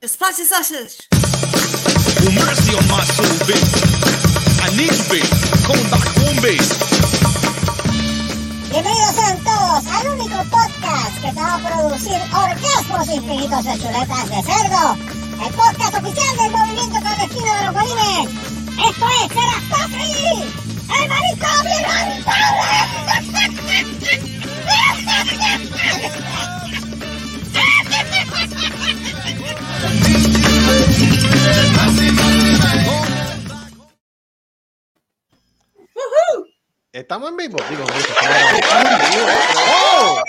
Spicy sausage. mercy on my soul, bass. I need you, bass. Coming back home, bass. Bienvenidos sean todos al único podcast que te va a producir orgasmos infinitos de chuletas de cerdo. El podcast oficial del movimiento clandestino de los bolines. Esto es Serastofri, el manicomio ¿Estamos en vivo? Digo. ¡Oh!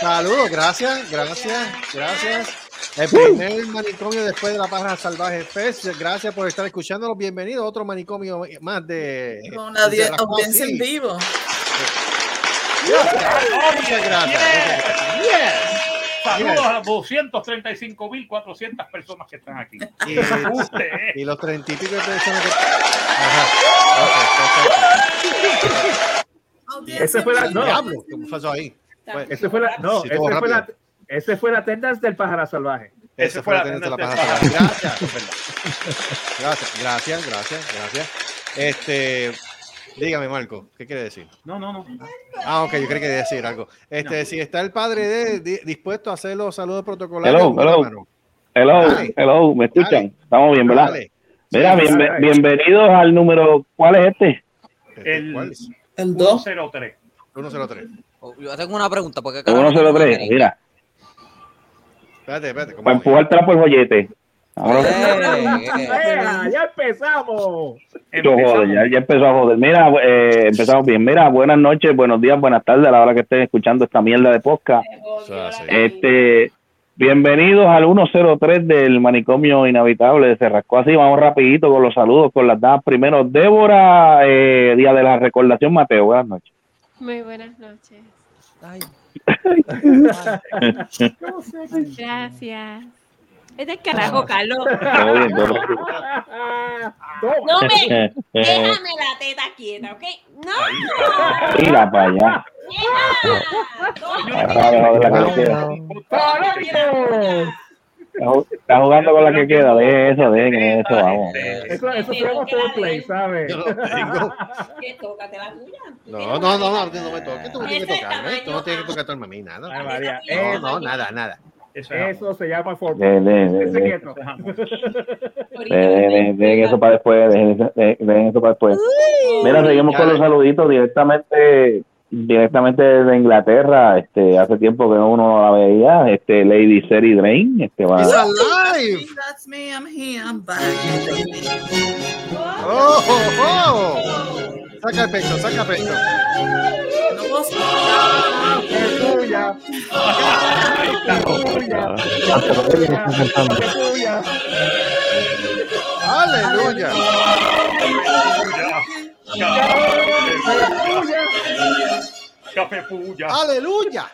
Saludos, gracias, gracias, gracias. El primer manicomio después de la página Salvaje Fest. Gracias por estar escuchándonos. Bienvenido a otro manicomio más de. Con una de audiencia en vivo. Muchas gracias. Saludos a las 235.400 personas que están aquí. Y, Usted, eh. y los treinta y pico de personas que. Ajá. Ok, Ese fue la, perfecto. no, Diablo, ¿qué pasó ahí? Pues, ese fue la, no, Sí, ese fue la, ese fue la attendance del pájaro salvaje. Ese fue la tendencia de la página salvaje. Gracias, es verdad. Gracias, gracias, gracias, gracias. Este, dígame, Marco, ¿qué quiere decir? No, no, no. Ah, ok, yo creo que quería decir algo. Este, si está el padre de di- dispuesto a hacer los saludos protocolares. Hello, hello. Hello, Dale. hello, ¿me escuchan? Dale. Estamos bien, ¿verdad? Dale. Mira, Sí, bienve- dale. bienvenidos al número, ¿cuál es este? Este, El- ¿Cuál es? El 2. 103. 103. Oh, Yo tengo una pregunta. ¿por qué El carajo no 103, me mira, Espérate, espérate. ¿cómo para empujar trapo el joyete. Ahora, Eh, eh, ¡Ea, ¡Ya empezamos! joder, ya, ya empezó a joder. Mira, eh, empezamos bien. Mira, buenas noches, buenos días, buenas tardes a la hora que estén escuchando esta mierda de podcast. Este, bienvenidos al 103 del manicomio inhabitable de Cerrasco. Así, vamos rapidito con los saludos, con las damas. Primero, Débora, eh, Día de la Recordación, Mateo, buenas noches. Muy buenas noches. ay, Gracias. Es del carajo, Carlos. Bien. No me. Eh, Déjame la teta quieta, ¿ok? No. Mira para allá. Está ju- Está jugando con la que queda. De eso, de eso, vamos. Eso, eso se llama foreplay, ¿sabes? Yo no tengo. Que tócate la tuya. No, no, no, no, no me toques. Tú no tienes que tocarme. Tú no tienes que tocarme a mí, nada. No, no, nada, nada. Eso es eso se llama foreplay. De, de, de, de, quieto. de- de- dejen eso para después. Dejen, de- eso para después. Mira, seguimos con los saluditos directamente directamente desde Inglaterra. Este, hace tiempo que uno no la veía. Este, Lady Seri Drain. Este, va, It's alive. That's me, I'm here, I'm back. Oh, oh, oh. Saca el pecho, saca el pecho. No puedo escuchar. Es tuya. Es tuya. Es tuya. Aleluya. Café Puya. Aleluya.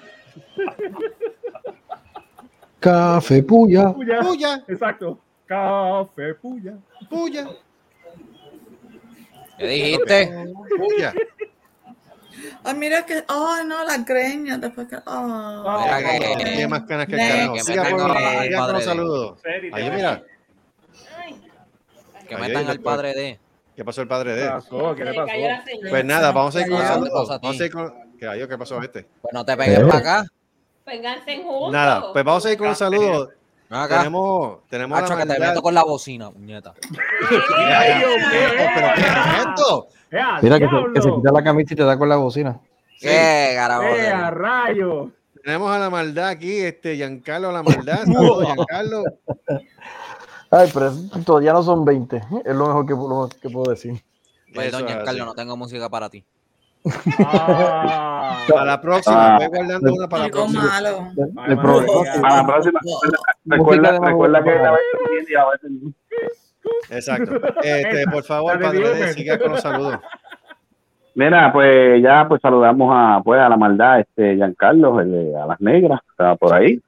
Café puya. Puya. Puya, Exacto. Café puya. puya, ¿Qué dijiste? puya. Ay, mira que. Ay, no, la greña. Después que. Oh. Mira que- Tiene más canas que el carajo. Siga padre los de- saludos. Ahí, mira. Que Ahí, metan al después. padre de. ¿Qué pasó el padre ¿Qué de pasó? ¿Qué le pasó? Pues nada, vamos a ir con los ¿Qué saludos. pasa a ti? Vamos a ir con. ¿Qué hay? ¿Qué pasó a este? Pues no te pegues para acá. Vénganse juntos. Nada, pues vamos a ir con los saludos. Acá. Tenemos, tenemos Macho, la que te meto con la bocina, puñeta. ¿Pero qué es esto? ¡Eh, a Mira que se, que se quita la camisa y te da con la bocina. ¿Qué? ¡Eh, a rayo! Tenemos a la maldad aquí, este Giancarlo a la maldad. Saludos, Giancarlo. Ay, pero es- todavía no son 20. Es lo mejor que, lo que puedo decir. Perdón, Giancarlo, no tengo música para ti. Ah, Para la próxima, Ah. voy guardando una para la próxima. malo. El problema- Para la próxima, recuerda, recuerda que a veces bien y a veces no. Exacto. Este, por favor, padre, siga con los saludos. Mira, pues ya pues saludamos a pues a la maldad, este Giancarlo, el de- a las negras, está por ahí.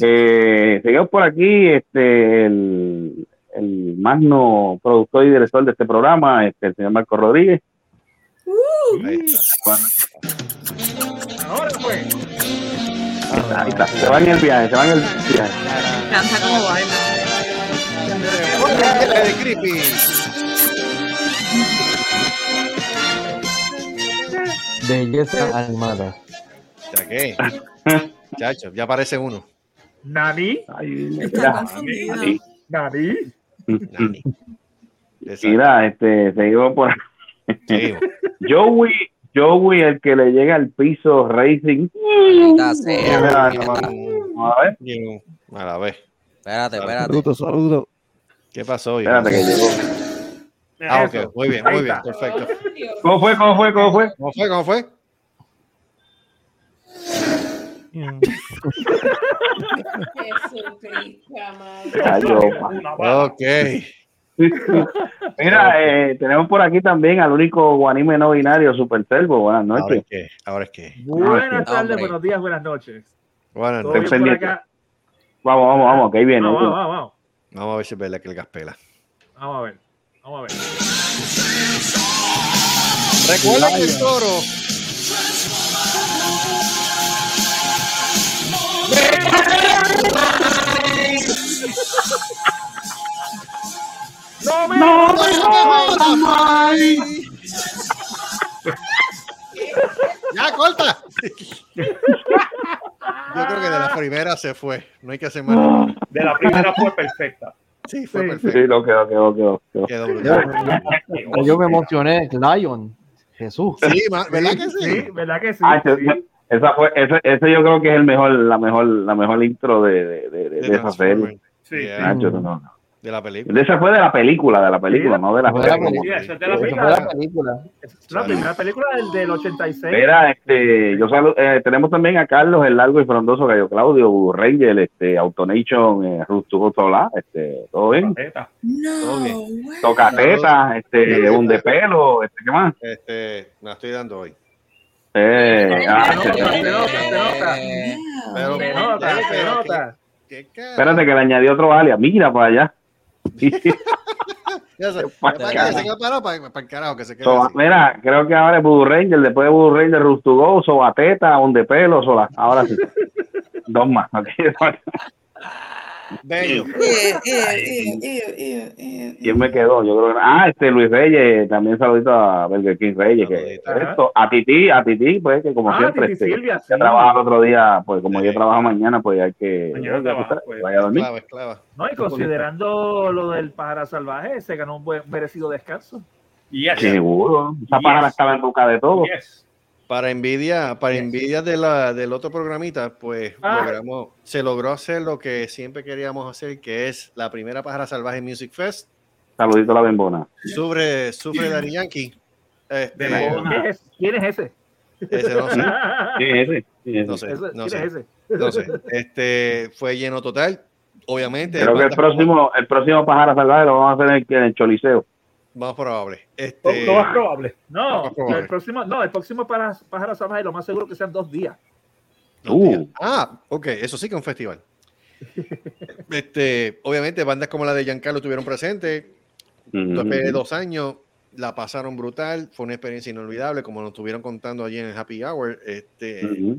Eh, seguimos por aquí, este el, el magno productor y director de este programa, este, el señor Marco Rodríguez. Bueno, ahora pues. Ahí está. Se va en el viaje, se va en el viaje. Canta como baila. de creepy. Belleza animada. ¿Ya qué? Chacho, ya aparece uno. Nani. Está ahí. Nani. Nani. Exacto. Mira, este, seguimos por Joey, Joey, el que le llega al piso Racing. Maldita sea, a la vez. Espérate, espérate. Saludos, saludos. ¿Qué pasó? espérate que llegó. Ah, ok. Muy bien, muy bien. Perfecto. ¿Cómo fue? ¿Cómo fue? ¿Cómo fue? ¿Cómo fue? ¿Cómo fue? Jesucristo, amado. Ok. Mira, eh, tenemos por aquí también al único guanime no binario, Super Servo. Buenas Ahora noches. es que. Ahora es que. Buenas tardes, buenos días, buenas noches. Bueno, ¿Todo Estoy bien por pendiente. acá? Vamos, vamos, vamos, que ahí viene. Vamos, vamos, vamos. vamos a ver si es verdad que el gas pela. Vamos a ver. Vamos a ver. Recuerda que el toro. ¡No me ¡Ya, corta! Yo creo que de la primera se fue. No hay que hacer más. nada. De la primera fue perfecta. Sí, fue Sí. perfecto. Sí, lo quedó, quedó, quedó. quedó. Quedó brutal. Yo me emocioné. Lion. Jesús. Sí, ¿verdad que sí? Sí, ¿verdad que sí? Ah, esa fue, ese, ese yo creo que es el mejor, la mejor, la mejor intro de, de, de, de De esa serie. Sí. Nacho, no, no. De la película. De esa fue de la película, de la película, Sí, no de la fue de la serie. Sí, esa es de la Eso fue primera. la película. Es la primera película del, del 86. Mira, este, yo eh, tenemos también a Carlos, el largo y frondoso Gallo Claudio, Ranger, este, Autonation, eh, Rusto Solá, este, todo bien. Teta. No, bien. way. Tocateta, este, un de pelo, este, ¿qué más? Este, me la estoy dando hoy. Eh, ah, Se nota, se nota, se nota. Eh, Se nota, se pero, nota. ¿qué- qué espérate que le añadí otro alias, mira para allá. Mira, creo que ahora es Blue Ranger, después de Ranger, Rustugo, Sobateta, un de pelo, sola. Ahora sí. Dos más. ok. Bello. ¿Quién me quedó? Yo creo que. Ah, este Luis Reyes, también saludito a Burger King Reyes. Que, esto, a Titi, a Titi, pues que como Ah, siempre, Titi este, Silvia, sí. trabaja el otro día, pues como Sí. yo trabajo mañana, pues hay que. Mañana pues, pues. vaya a dormir. Clava, clava. No, y considerando lo del pájaro salvaje, se ganó un buen merecido descanso. Yes. Seguro. Esa Yes. pájara estaba en boca de todo. Yes. Para envidia, para envidia de la, del otro programita, pues Ah. logramos, se logró hacer lo que siempre queríamos hacer, que es la primera pájara salvaje Music Fest. Saludito a la bembona. Sufre, sufre Yankee. Este, De la- ¿Quién es, ese? ese no sé, ese. ese. no no ¿Quién sé, es ese? no sé. Este fue lleno total. Obviamente, Creo que el próximo, el próximo pájaro salvaje lo vamos a hacer en el, en el Choliseo. Más probable. Lo, Este, lo más probable. No, Más probable. el próximo, no, el próximo para pájaro salvaje lo más seguro que sean dos días. Uh. Ah, ok, eso sí que es un festival. Este, obviamente, bandas como la de Giancarlo estuvieron presentes. Después de dos años, la pasaron brutal. Fue una experiencia inolvidable, como nos estuvieron contando allí en el Happy Hour. Este,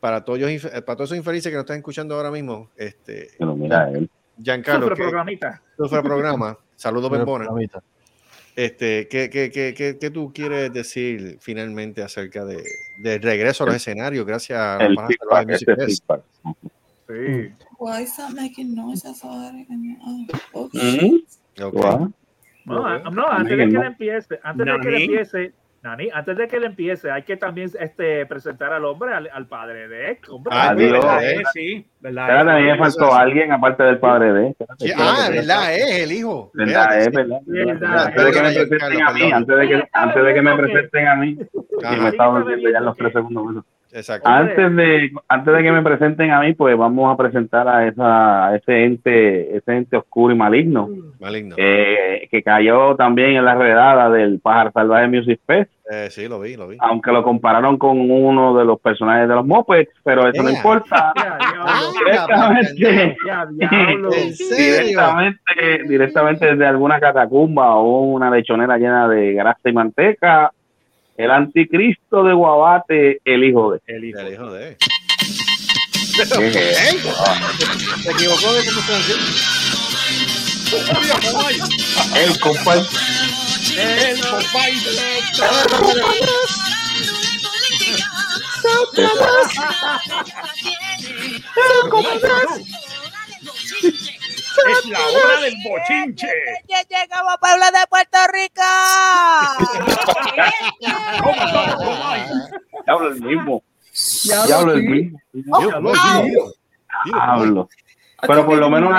para, todos, para todos esos infelices que nos están escuchando ahora mismo, este, Pero mira él. Giancarlo, Sufre programita. sufre programa. Saludos, Bembona. Este, ¿qué, qué, qué, qué, qué tú quieres decir finalmente acerca de, del regreso a los escenarios gracias a la El feedback, este feedback. Sí. Why is that making noise? That's all I oh, oh, shit. Ok. Guau. No, a- no, antes de que él empiece, antes de que empiece, Nani, antes de que él empiece, hay que también este, presentar al hombre, al, al padre de él. Hombre, Ah, Adiós. ¿Verdad? eh? Sí, ¿verdad? Espérate, a mí me faltó alguien aparte del padre de él. Espérate, ah. ¿verdad? Es el hijo. ¿Verdad? Fíjate, Es verdad. Verdad. Antes de que me Perdona, presenten a mí, antes de que, antes de que me presenten a mí, Ajá, me estaba viendo ya en los tres segundos. Exacto. Antes de, antes de que me presenten a mí, pues vamos a presentar a, esa, a ese ente, ese ente oscuro y maligno, Maligno. eh, que cayó también en la redada del Pájaro Salvaje Music Fest, Eh, sí, lo vi, lo vi. aunque lo compararon con uno de los personajes de los Muppets, pero eso no importa. Directamente, directamente, directamente desde alguna catacumba o una lechonera llena de grasa y manteca, el anticristo de Guabate, el hijo de. El hijo. El hijo de él. Se equivocó de cómo se hace. El compadre. El Popeye Es la hora del bochinche. Ya llegamos a Puebla de Puerto Rico. Diablo el mismo. Ya Diablo lo el mismo. Dios, Diablo. Pero por lo menos,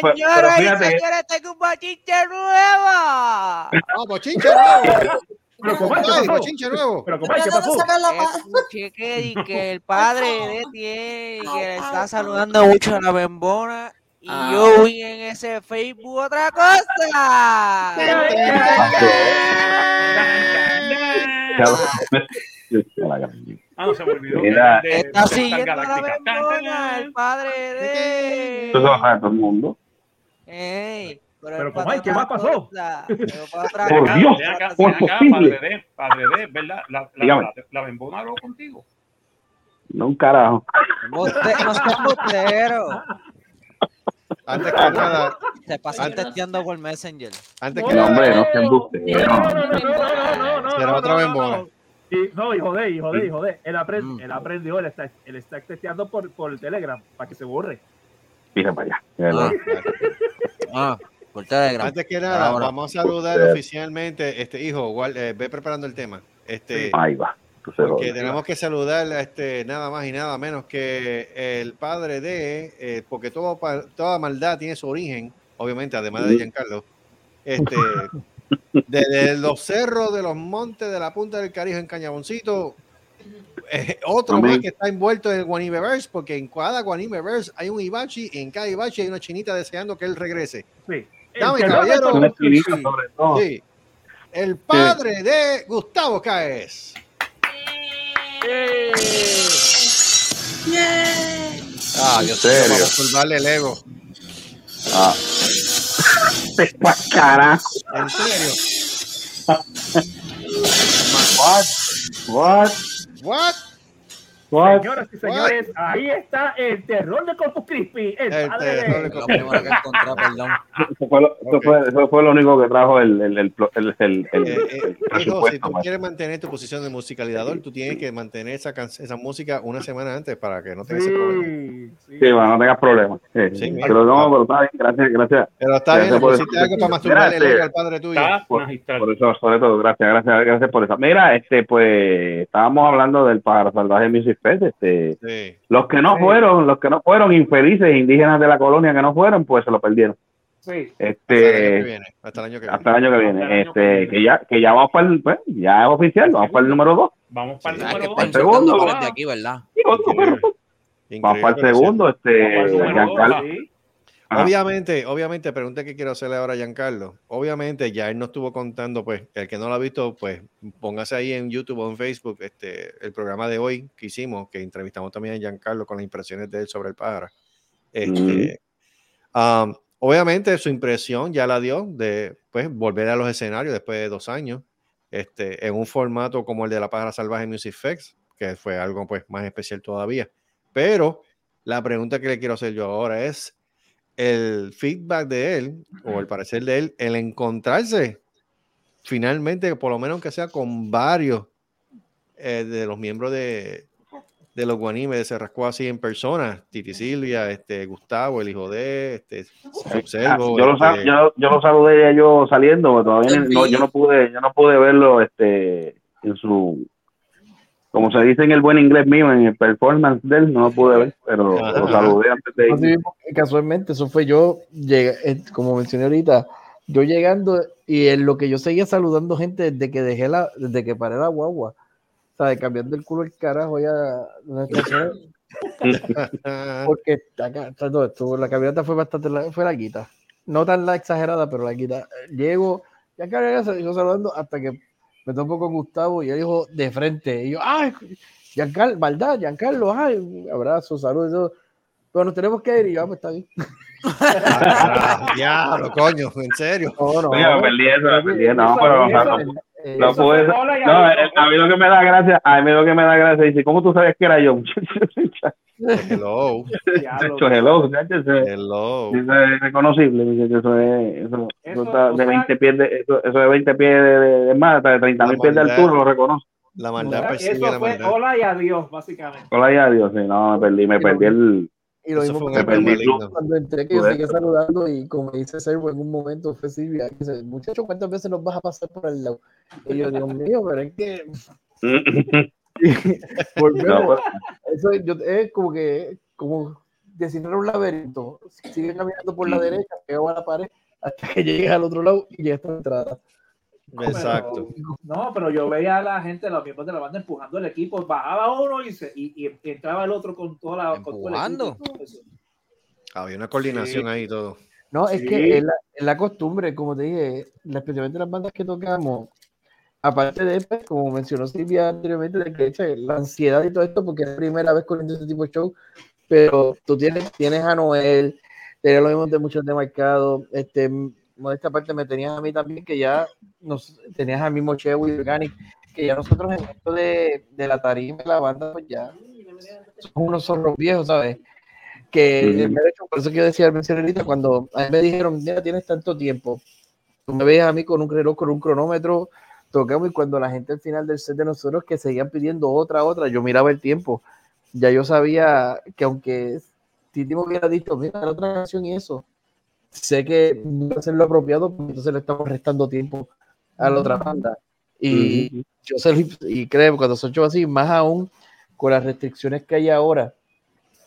pero- pero fíjate, señores, tengo un bochinche nuevo. Ah, bochinche nuevo. Pero ¿cómo es? ¿Qué Ay, pasó? bochinche nuevo. Pero ¿cómo es? ¿Qué pasó? Escuché que, el padre de tiene que le está saludando mucho a la bembona y yo vi en ese Facebook otra cosa. Ah, no se me olvidó. Mira. De- de- Está de- siguiendo la bembona, el padre de. eso sabe todo el mundo. Ey, pero, Pero. ¿Qué más pasó? Por. Dios, Ven acá, ¿cómo ven es acá, posible? padre de, padre de, ¿verdad? La, la, la, la bembona habló contigo. No un carajo. No seas embustero. Antes que nada, Se pasan Antes- testeando por Messenger. antes que No, hombre, no se embuste. No, no, no, no, no, no, no, Será no, otra no, bembona. no. Y, no, hijo de, hijo de, hijo de. Él, aprend- Mm. él aprendió, él está, él está testeando por, por el Telegram para que se borre. Fíjate para allá. de verdad. Ah, por Telegram. antes que nada, Ahora. vamos a saludar oficialmente, este hijo, guar- eh, ve preparando el tema. Este, Ahí va. Porque tenemos que saludar a este nada más y nada menos que el padre de, eh, porque todo, toda maldad tiene su origen, obviamente, además de Giancarlo. Este, desde los cerros de los montes de la punta del Carijo en Cañaboncito, eh, otro Amén. más que está envuelto en el Guanimeverse, porque en cada Guanimeverse hay un Ibachi y en cada Ibachi hay una chinita deseando que él regrese. Sí. Dame, caballero. Sí. El padre de Gustavo Caes. Eh, Ah, Dios serio? mío, vamos a turbarle el ego. Ah. Carajo. En serio. What? What? What? What? Señoras y señores, ahí está el terror de Corpus Crispy, el, El padre terror de... perdón. Eso fue, lo, eso, Ok. fue, eso fue lo único que trajo el, el, el, el, el, el- Eh, eh, el hijo, si tú quieres mantener tu posición de musicalizador, tú tienes que mantener esa, esa música una semana antes para que no tengas ese problema. Sí, sí. Sí, bueno, no tengas problemas. Sí, Sí, pero no, pero está bien, gracias, gracias. Pero está Gracias bien, eso. algo para masturbarle el Gracias. ego al padre tuyo. Por, eso, sobre todo, gracias, gracias, gracias por eso. Mira, este, pues, estábamos hablando del Pájaro Salvaje Music Fest, este, Sí. los que no Sí. fueron, los que no fueron infelices indígenas de la colonia que no fueron, pues se lo perdieron. Sí. Hasta el año que Este, viene. Hasta el año que hasta viene. el año que viene, Hasta el año que este, viene. que ya, que ya vamos para el, pues, ya es oficial, vamos para el número dos. Vamos para el Sí. Número está dos. segundo, por ¿verdad? el de aquí, ¿verdad? Increíble. Vamos para el segundo, Vamos este, Ajá. Obviamente, obviamente, pregunta que quiero hacerle ahora a Giancarlo. Obviamente, ya él nos estuvo contando, pues, el que no lo ha visto, pues, póngase ahí en YouTube o en Facebook, este, el programa de hoy que hicimos, que entrevistamos también a Giancarlo con las impresiones de él sobre el pájaro. Este, um, obviamente, su impresión ya la dio de, pues, volver a los escenarios después de dos años, este, en un formato como el de la pájara salvaje Music Fest, que fue algo, pues, más especial todavía. Pero la pregunta que le quiero hacer yo ahora es, el feedback de él, o el parecer de él, el encontrarse finalmente, por lo menos que sea con varios eh, de los miembros de, de los Guanimes de Cerrasco así en persona, Titi Silvia, este, Gustavo, el hijo de, este, Ah, yo, lo, sa- este, yo, yo lo saludé ya yo saliendo, pero todavía no, yo no pude, yo no pude verlo este en su como se dice en el buen inglés mío, en el performance de él, no lo pude ver, pero lo saludé antes de ir. casualmente, eso fue yo, llegué, eh, como mencioné ahorita, yo llegando y en lo que yo seguía saludando gente desde que dejé la, desde que paré la guagua, o sea, cambiando el culo el carajo ya, porque acá, está todo esto, la camioneta fue bastante, la- fue larguita, no tan la exagerada, pero larguita. Llego, ya que yo saludando hasta que me topo con Gustavo y él dijo de frente, y yo, ay, Giancarlo, maldad, Giancarlo, ay, un abrazo, saludos y todo. Pero nos tenemos que ir y yo, pues está bien. Ah, diablo, coño, en serio. No, no, Oye, me perdí eso, me perdí no, pero eh, no y no, a mí lo que me da gracia, a mí lo que me da gracia dice, ¿cómo tú sabes que era yo? Hello. Hecho, hello, muchacho, eso es- Hello. eso es reconocible, muchacho, eso es, eso, eso Eso, está o de sea- 20 pies de, eso, eso de 20 pies de, de, de más, hasta de 30 mil pies de altura, lo reconoce. La O maldad sea, persigue eso la fue maldad. hola y adiós, básicamente. Hola ya, Dios, sí, no, me perdí, me Y perdí el... Y lo mismo que cuando entré que yo seguía saludando y como dice Servo en un momento fue Silvia, dice, muchacho, ¿cuántas veces nos vas a pasar por el lado? Y yo, Dios mío, pero es que volvemos. No, pues, Eso es, yo- es como que, como designar un laberinto. Sigue caminando por la derecha, pegado a la pared, hasta que llegues al otro lado y llegas a la entrada. Exacto. No, pero yo veía a la gente, los miembros de la banda empujando el equipo, bajaba uno y, se, y, y entraba el otro con toda la con todo el Empujando. equipo y todo. Había una coordinación ahí y todo. No, es Sí. que es la, es la costumbre, como te dije, la- especialmente las bandas que tocamos, aparte de, pues, como mencionó Silvia anteriormente, de que la ansiedad y todo esto, porque es la primera vez con este tipo de show, pero tú tienes, tienes a Noel, tenías lo mismo de muchos demarcados, este, modesta parte me tenías a mí también, que ya nos tenías al mismo Chewy y Organic, que ya nosotros en esto de, de la tarima, de la banda, pues ya somos unos zorros viejos, ¿sabes? que de hecho, por eso que yo decía al mencionar cuando a mí me dijeron, mira, tienes tanto tiempo, tú me ves a mí con un reloj, con un cronómetro, tocamos y cuando la gente al final del set de nosotros que seguían pidiendo otra, otra, yo miraba el tiempo, ya yo sabía que aunque Titi me hubiera dicho, mira, la otra canción y eso, sé que no iba a ser lo apropiado, porque entonces le estamos restando tiempo a la otra banda. Y yo se lo- y creo, cuando son shows así, más aún con las restricciones que hay ahora,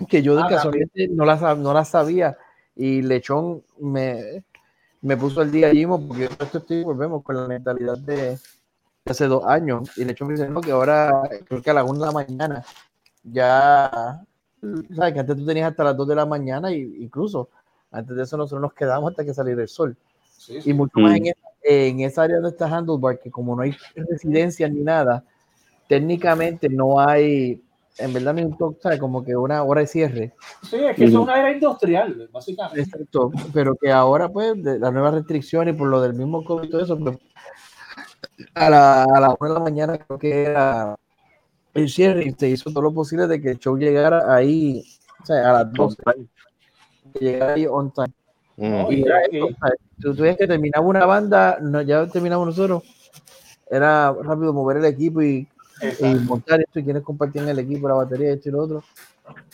que yo de Ah, casualmente no las, no las sabía y Lechón me, me puso el día allí porque yo esto estoy, volvemos con la mentalidad de, de hace dos años y Lechón me dice no, que ahora creo que a las 1 de la mañana ya sabes que antes tú tenías hasta las 2 de la mañana y incluso antes de eso nosotros nos quedamos hasta que saliera el sol. Y mucho más en esa, en esa área donde está Handlebar que como no hay residencia ni nada técnicamente no hay en verdad ni un toque, ¿sabes? como que una hora de cierre. Sí, es que eso es una era industrial, básicamente. Exacto, pero que ahora, pues, de las nuevas restricciones y por lo del mismo COVID y todo eso, pues, a la, a la una de la mañana creo que era el cierre y se hizo todo lo posible de que el show llegara ahí, o sea, a las 12, que llegara ahí on time. Mm. Y era eso, o sea, tú tú ves que terminaba una banda, no, ya terminamos nosotros, era rápido mover el equipo y, y montar esto y quienes compartían el equipo, la batería, esto y lo otro.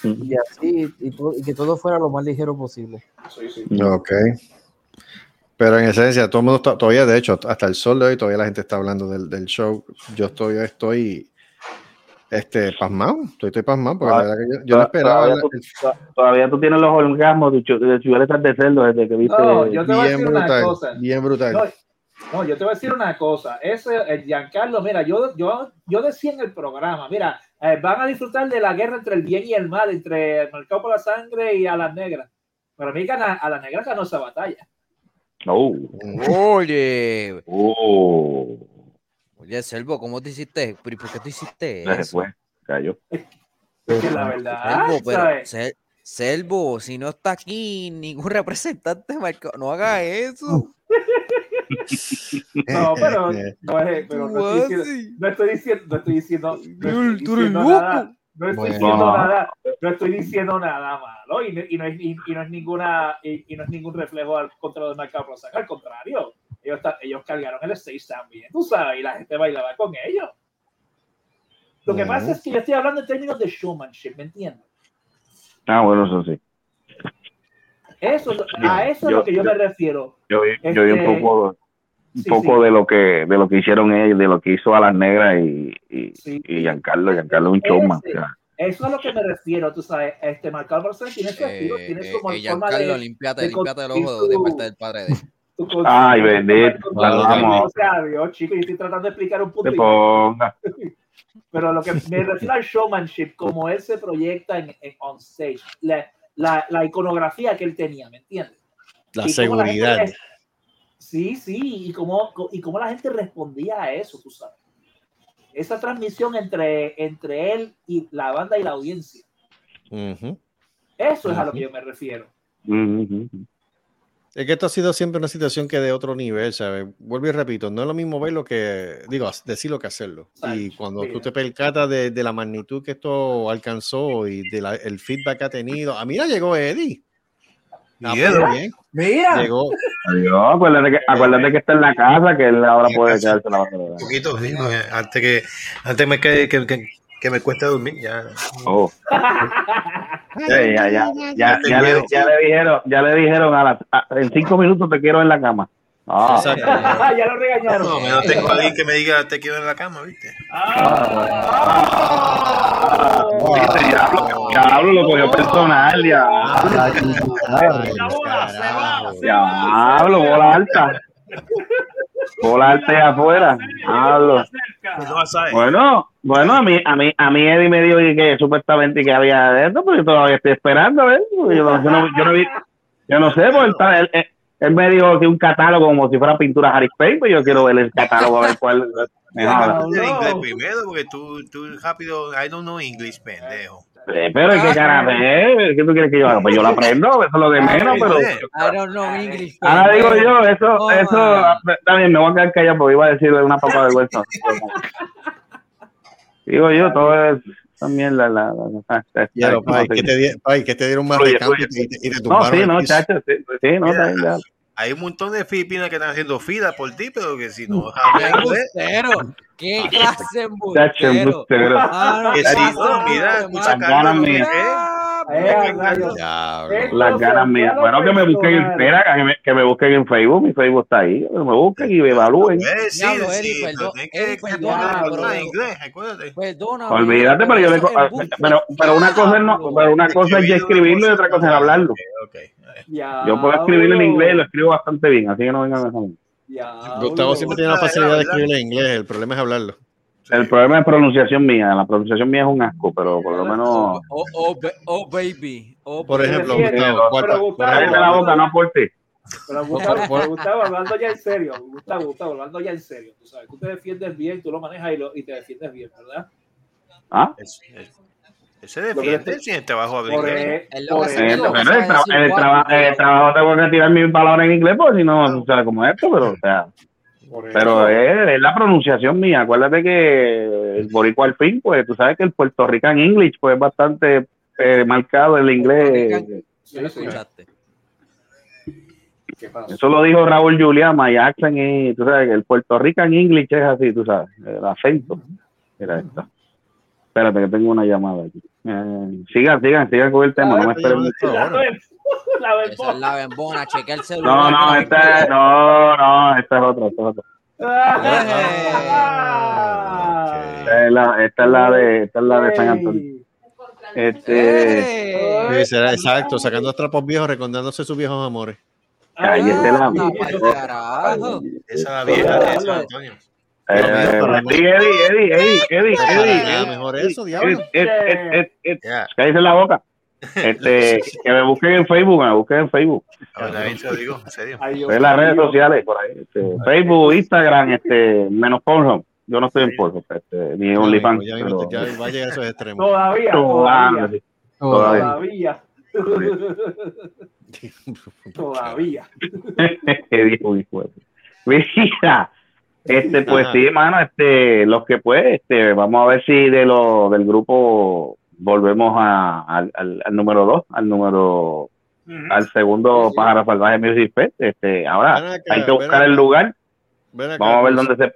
Y así, y, todo- y que todo fuera lo más ligero posible. Ok. Pero en esencia, todo el mundo está, todavía, de hecho, hasta el sol de hoy, todavía la gente está hablando del, del show. Yo estoy, estoy este, pasmado. Estoy, estoy pasmado porque la verdad que yo, yo no esperaba. Todavía la- tú, todavía tú tienes los orgasmos de, de chuletas de cerdo desde que viste. No, yo te voy a bien decir una brutal. cosa. Bien brutal. No, no, yo te voy a decir una cosa. Ese, el Giancarlo, mira, yo, yo, yo decía en el programa, mira, eh, van a disfrutar de la guerra entre el bien y el mal, entre el mercado por la sangre y a las negras. Pero a mí gana, a las negras ganó esa batalla. Oh. Oye, Oh. Oye, Selvo, ¿cómo te hiciste? ¿Pero y ¿Por qué tú hiciste Se eso? fue, cayó. Es que la verdad, Selvo, pero, ¿sabes? Sel- Selvo, si no está aquí ningún representante marcado, no haga eso. No, pero no, es- pero no estoy diciendo, no estoy diciendo, no estoy diciendo, no estoy diciendo nada, no estoy diciendo nada, no estoy diciendo nada malo y no, y no es, y, y no es ninguna y, y no es ningún reflejo al contra del mercado al contrario, ellos, ellos cargaron el stage también, tú sabes, y la gente bailaba con ellos. Lo que pasa es que yo estoy hablando en términos de showmanship, ¿me entiendes? Ah, bueno, eso sí. Eso, es a eso es Yo- lo que yo yo- me refiero. Yo vi, yo vi un Este, poco, un sí, poco sí. de lo que de lo que hicieron ellos, de lo que hizo a las negras y, y, Sí. y Giancarlo. Giancarlo es un showman. Ese- o sea, Eso es a lo que me refiero, tú sabes, este Marcado Barcelona tiene su estilo, Eh, tiene eh, su eh, forma Giancarlo, de, límpiate, de límpiate el ojo de parte del padre de él. Ay, bendito, vamos. O sea, Dios, chico, yo estoy tratando de explicar un punto. te y- ponga. Pero lo que me refiero al showmanship, como él se proyecta en, en on stage, la, la, la iconografía que él tenía, ¿me entiendes? La Y cómo la gente seguridad. sí, sí, y cómo, y cómo la gente respondía a eso, tú sabes. Esa transmisión entre, entre él y la banda y la audiencia. Eso es a lo que yo me refiero. Ujú. Es que esto ha sido siempre una situación que de otro nivel, ¿sabes? Vuelvo y repito, no es lo mismo verlo que, digo, decirlo que hacerlo. Y cuando tú te percatas de, de la magnitud que esto alcanzó y del feedback que ha tenido, a mí ya llegó Eddie. Ah, pues, bien. Mira. Llegó. Adiós, acuérdate que, acuérdate que está en la casa, que él ahora puede quedarse la batería. Un poquito, sí, no, eh, antes que antes me que, que, que, me cueste dormir, ya. Oh. Sí, ya, ya, ya, ya, le, ya le dijeron, ya le dijeron a las, a- en cinco minutos te quiero en la cama. Ah. Ya lo regañaron. No, no tengo a alguien que me diga te quiero en la cama, ¿viste? Viste, Diablo, diablo, lo cogió personal, ya. Diablo, bola alta. Y afuera. Diablo. Bueno, bueno, a mí, a mí, a mí Eddie me dijo que supuestamente que había de esto, pero yo todavía estoy esperando, ¿ves? Yo, no- yo no, yo no vi, yo no sé, porque él, está- él, él- él me dijo que un catálogo como si fuera pintura Harry Payne, pues yo quiero ver el catálogo a ver cuál mejor. Aprender inglés primero, porque tú, tú rápido, I don't know English, pendejo. Pero es que carajo, ¿eh? ¿qué tú quieres que yo haga? Pues yo lo aprendo, eso es lo de menos, pero I don't know English. ahora digo yo, eso, No, eso, también me voy a quedar callado porque iba a decirle una poca vergüenza. Digo yo, todo es también la, la, la, la- no pai, que te, pai, que te dieron más recambio fluye. y te, y te No, tumbaron sí, el no, chacho, sí, sí, no, ya. Hay un montón de filipinas que están haciendo fila por ti, pero que si no ¡Qué embustero! ¡Qué clase embustero! que si no, mira, escucha Las ganas Carlos, mías. Eh. Las ganas mías. Bueno, que me busquen en, espera, que me, que me busquen en Facebook, mi Facebook está ahí, que me busquen y me evalúen. Eh, sí, sí. Perdona. Olvídate, pero yo le, pero, pero una cosa es no, pero una cosa es ya escribirlo y otra cosa es hablarlo. Yo puedo escribirlo en inglés, lo escribo bastante bien, así que no vengan a. Gustavo siempre tiene la facilidad de escribir en inglés, el problema es hablarlo. El problema es pronunciación mía, la pronunciación mía es un asco, pero por lo menos. Oh, oh, ba- oh, baby. Oh, Por ejemplo, Gustavo, ¿cuál- pero, cuál- Gustavo, Cállate la boca, no por ti. Pero Gustavo, Gustavo, hablando ya en serio, Gustavo, Gustavo, hablando ya en serio, tú sabes, tú te defiendes bien, tú lo manejas y, lo, y te defiendes bien, ¿verdad? ¿Ah? Es- se defiende si trabajo habla Por, inglés. e- Es el, trabajo tengo que tirar mis palabras en inglés, porque si no, no sabes cómo es esto, pero, o sea, pero es, es la pronunciación mía. Acuérdate que el boricua al fin, pues tú sabes que el Puerto Rican English, pues es bastante eh, marcado el inglés. Sí, lo escuchaste. ¿Qué pasa? Eso lo dijo Raúl Julián, My accent, y tú sabes que el Puerto Rican English es así, tú sabes, el acento. Mira esto. Espérate que tengo una llamada aquí. Eh, sigan, sigan, sigan con el tema, no me esperen mucho. La, es bembona. la bembona, chequea el celular. No, no, esta es, no, no, esta es otra, esta es otra. Ah. Esta es la, esta es la de, esta es la de San Antonio. Este. Sí, será exacto, sacando trapos viejos, recordándose sus viejos amores. cállate la pa'l carajo. Esa es la vieja de San Antonio. Eh, Eddie, Eddie, Eddie, Eddie, Eddie, Eddie, mejor eso, diablo. Ed, Ya, cállese la boca. Este, que me busquen en Facebook, me busquen en Facebook. digo, en serio. Las redes sociales, por ahí. este, Facebook, Instagram, este, menos Pornhub. Yo no estoy en Pornhub, este, ni en OnlyFans. Ya, pero- ya va a llegar a esos extremos. Todavía, todavía, todavía. todavía, Mira, este, pues Ajá. sí, mano, este, los que pues, este, vamos a ver si de lo del grupo volvemos a, al, al, al número dos, al número, al segundo Pájaro Salvaje Music Fest. Este, ahora acá, hay que buscar el lugar. Acá, Vamos a ver Cruz. dónde se,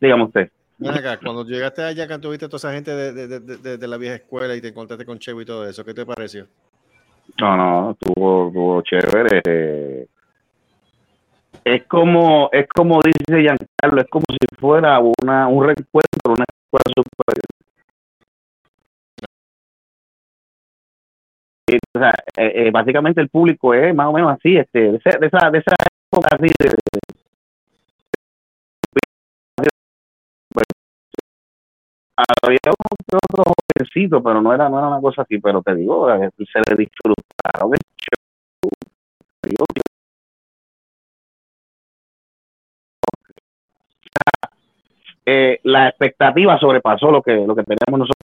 dígame usted. Ven acá, cuando llegaste allá, que tuviste toda esa gente de, de, de, de- de la vieja escuela y te encontraste con Chevo y todo eso, ¿qué te pareció? No, no, estuvo, estuvo chévere. Eh. Es como, es como dice Giancarlo, es como si fuera una, un reencuentro, una escuela superior. Y, o sea, eh, eh, básicamente el público es más o menos así, este, de, esa, de esa, de esa época así de, de- había que otro pero no era, no era una cosa así, pero te digo, eh, se le disfrutaron el show. Eh, la expectativa sobrepasó lo que lo que teníamos nosotros.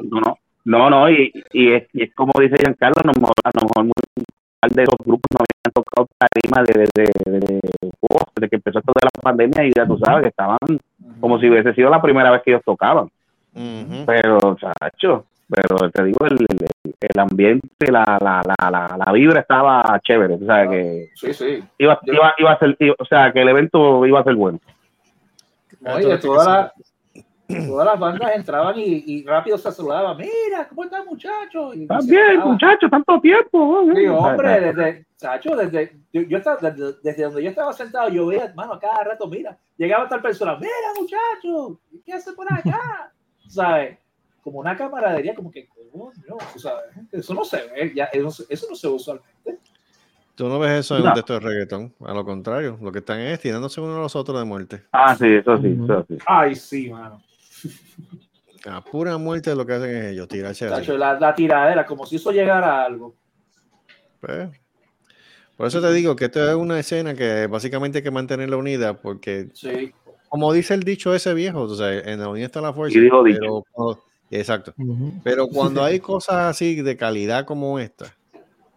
No, no, no, no, y, y, es, y es como dice Giancarlo, a lo mejor, a lo mejor muy- de esos grupos no habían tocado tarima desde, desde, desde- oh, desde que empezó esto de la pandemia y ya tú sabes que estaban como si hubiese sido la primera vez que ellos tocaban. Pero, chacho, pero te digo, el, el, el ambiente, la, la, la, la, la vibra estaba chévere, o sea que Sí, sí. iba, iba, iba a ser, iba- o sea que el evento iba a ser bueno. Oye, todas las, todas las bandas entraban y, y rápido se saludaban. Mira, ¿cómo están, muchachos? También, saludaban. muchachos, tanto tiempo. Sí, hombre, desde, chacho, desde, yo, yo estaba, desde, desde donde yo estaba sentado, yo veía, hermano, a cada rato, mira, llegaba tal persona, mira, muchachos, ¿qué hace por acá? ¿Sabes? Como una camaradería, como que, coño, tú ¿sabes? Eso no se ve, ya, eso, eso no se ve usualmente. Tú no ves eso en No. un texto de reggaetón. A lo contrario, lo que están es tirándose uno a los otros de muerte. Ah, sí, eso sí, eso sí. Ay, sí, mano. A pura muerte es lo que hacen es ellos, tirarse la, la tiradera, como si eso llegara a algo. Pues, por eso te digo que esto es una escena que básicamente hay que mantenerla unida porque, Sí. como dice el dicho ese viejo, o sea, en la unión está la fuerza. Y dijo dicho. pero cuando- exacto. Pero cuando hay cosas así de calidad como esta,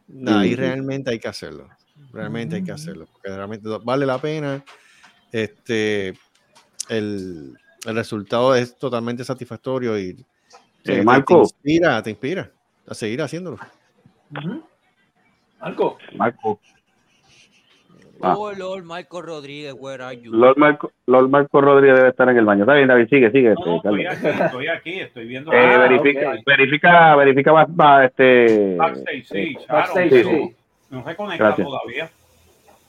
nah, ahí realmente hay que hacerlo. Realmente hay que hacerlo. Porque realmente vale la pena. Este, el, el resultado es totalmente satisfactorio y te- te, inspira, te inspira a seguir haciéndolo. Marco. Marco. Ah. Oh, Lord Michael Rodríguez, where are you? Lord Marco, Lord Marco Rodríguez debe estar en el baño. Está bien, David, sigue, sigue. No, no, este, estoy aquí, estoy aquí, estoy viendo. Eh, Ah, verifica, ok. verifica, verifica, va, va, este. Backstage, sí, eh, Backstage, pero sí. No se conecta Gracias. todavía.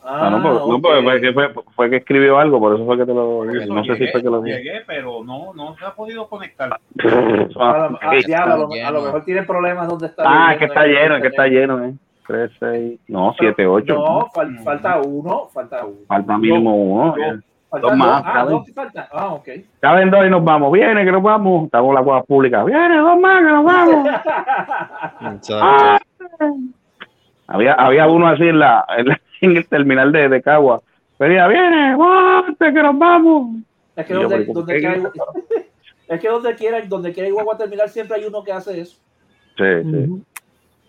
Ah, no, Ah, pues, no, fue, que fue, fue que escribió algo, por eso fue que te lo No sé si llegué, fue que lo dije. llegué, pero no, no se ha podido conectar. A lo, Ah, a- a lo- a lo mejor tiene problemas donde está. Ah, es que está lleno, es que está lleno, eh. 3, 6, no, Pero- 7, 8. No, fal- falta uno, falta uno. Falta mínimo uno. Dos. Falta Dos más, Ah, caben. dos que faltan. Ah, ok. Caben dos y nos vamos. Viene, que nos vamos. Estamos en la guagua pública. Viene, dos más, que nos vamos. Ah. Había, había uno así en, la, en, la- en el terminal de, de Cagua. Venía, viene, monte, que nos vamos. Es que yo, donde, pero, ¿por donde quiera, es que donde quiera, donde quiera igual a terminar siempre hay uno que hace eso. Sí, sí.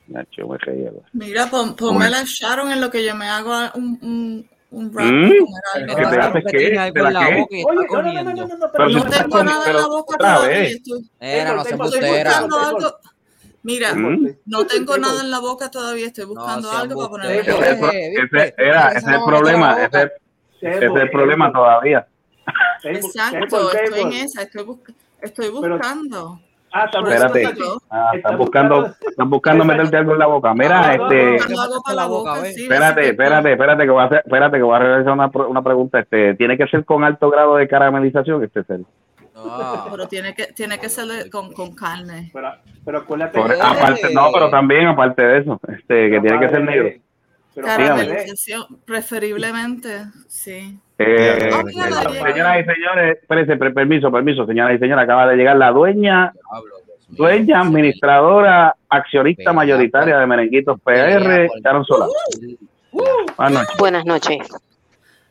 Nacho, me reía. Mira, pon, ponme la Sharon en lo que yo me hago un, un, un rap ¿Mm? de comer algo. ¿Qué te haces qué? Tiene algo ¿Te la en la qué? Oye, no, no, no, comiendo. no, no, no, Pero pero si No tú estás tengo con- nada en la boca otra todavía. vez. Estoy, Era, no se embustera. buscando algo. Mira, ¿Mm? no tengo nada en la boca todavía. Estoy buscando algo para ponerme. Ese, es el pro- ese- era, ese es el problema. Ese, ese es el problema todavía. Exacto, estoy en esa. Estoy, bus- estoy buscando. Ah, Espérate. Ah, Está están buscando, están buscando meterte algo en la boca. Mira, No, no, este. Espérate, espérate, espérate que voy a hacer, espérate que voy a realizar una, pro- una pregunta. Este, tiene que ser con alto grado de caramelización este ser. Ah. Pero tiene que, tiene que ser de- con, con carne. Pero, pero acuérdate. Por- aparte, no, pero también aparte de eso, este, que tiene que ser negro. Pero Caramelización, preferiblemente, sí. Eh, señoras y señores, espérense, permiso, permiso, señoras y señores, acaba de llegar la dueña, dueña, administradora, accionista mayoritaria por- de Merenguitos PR, por- Sharon Sola. Buenas noches. Buenas noches.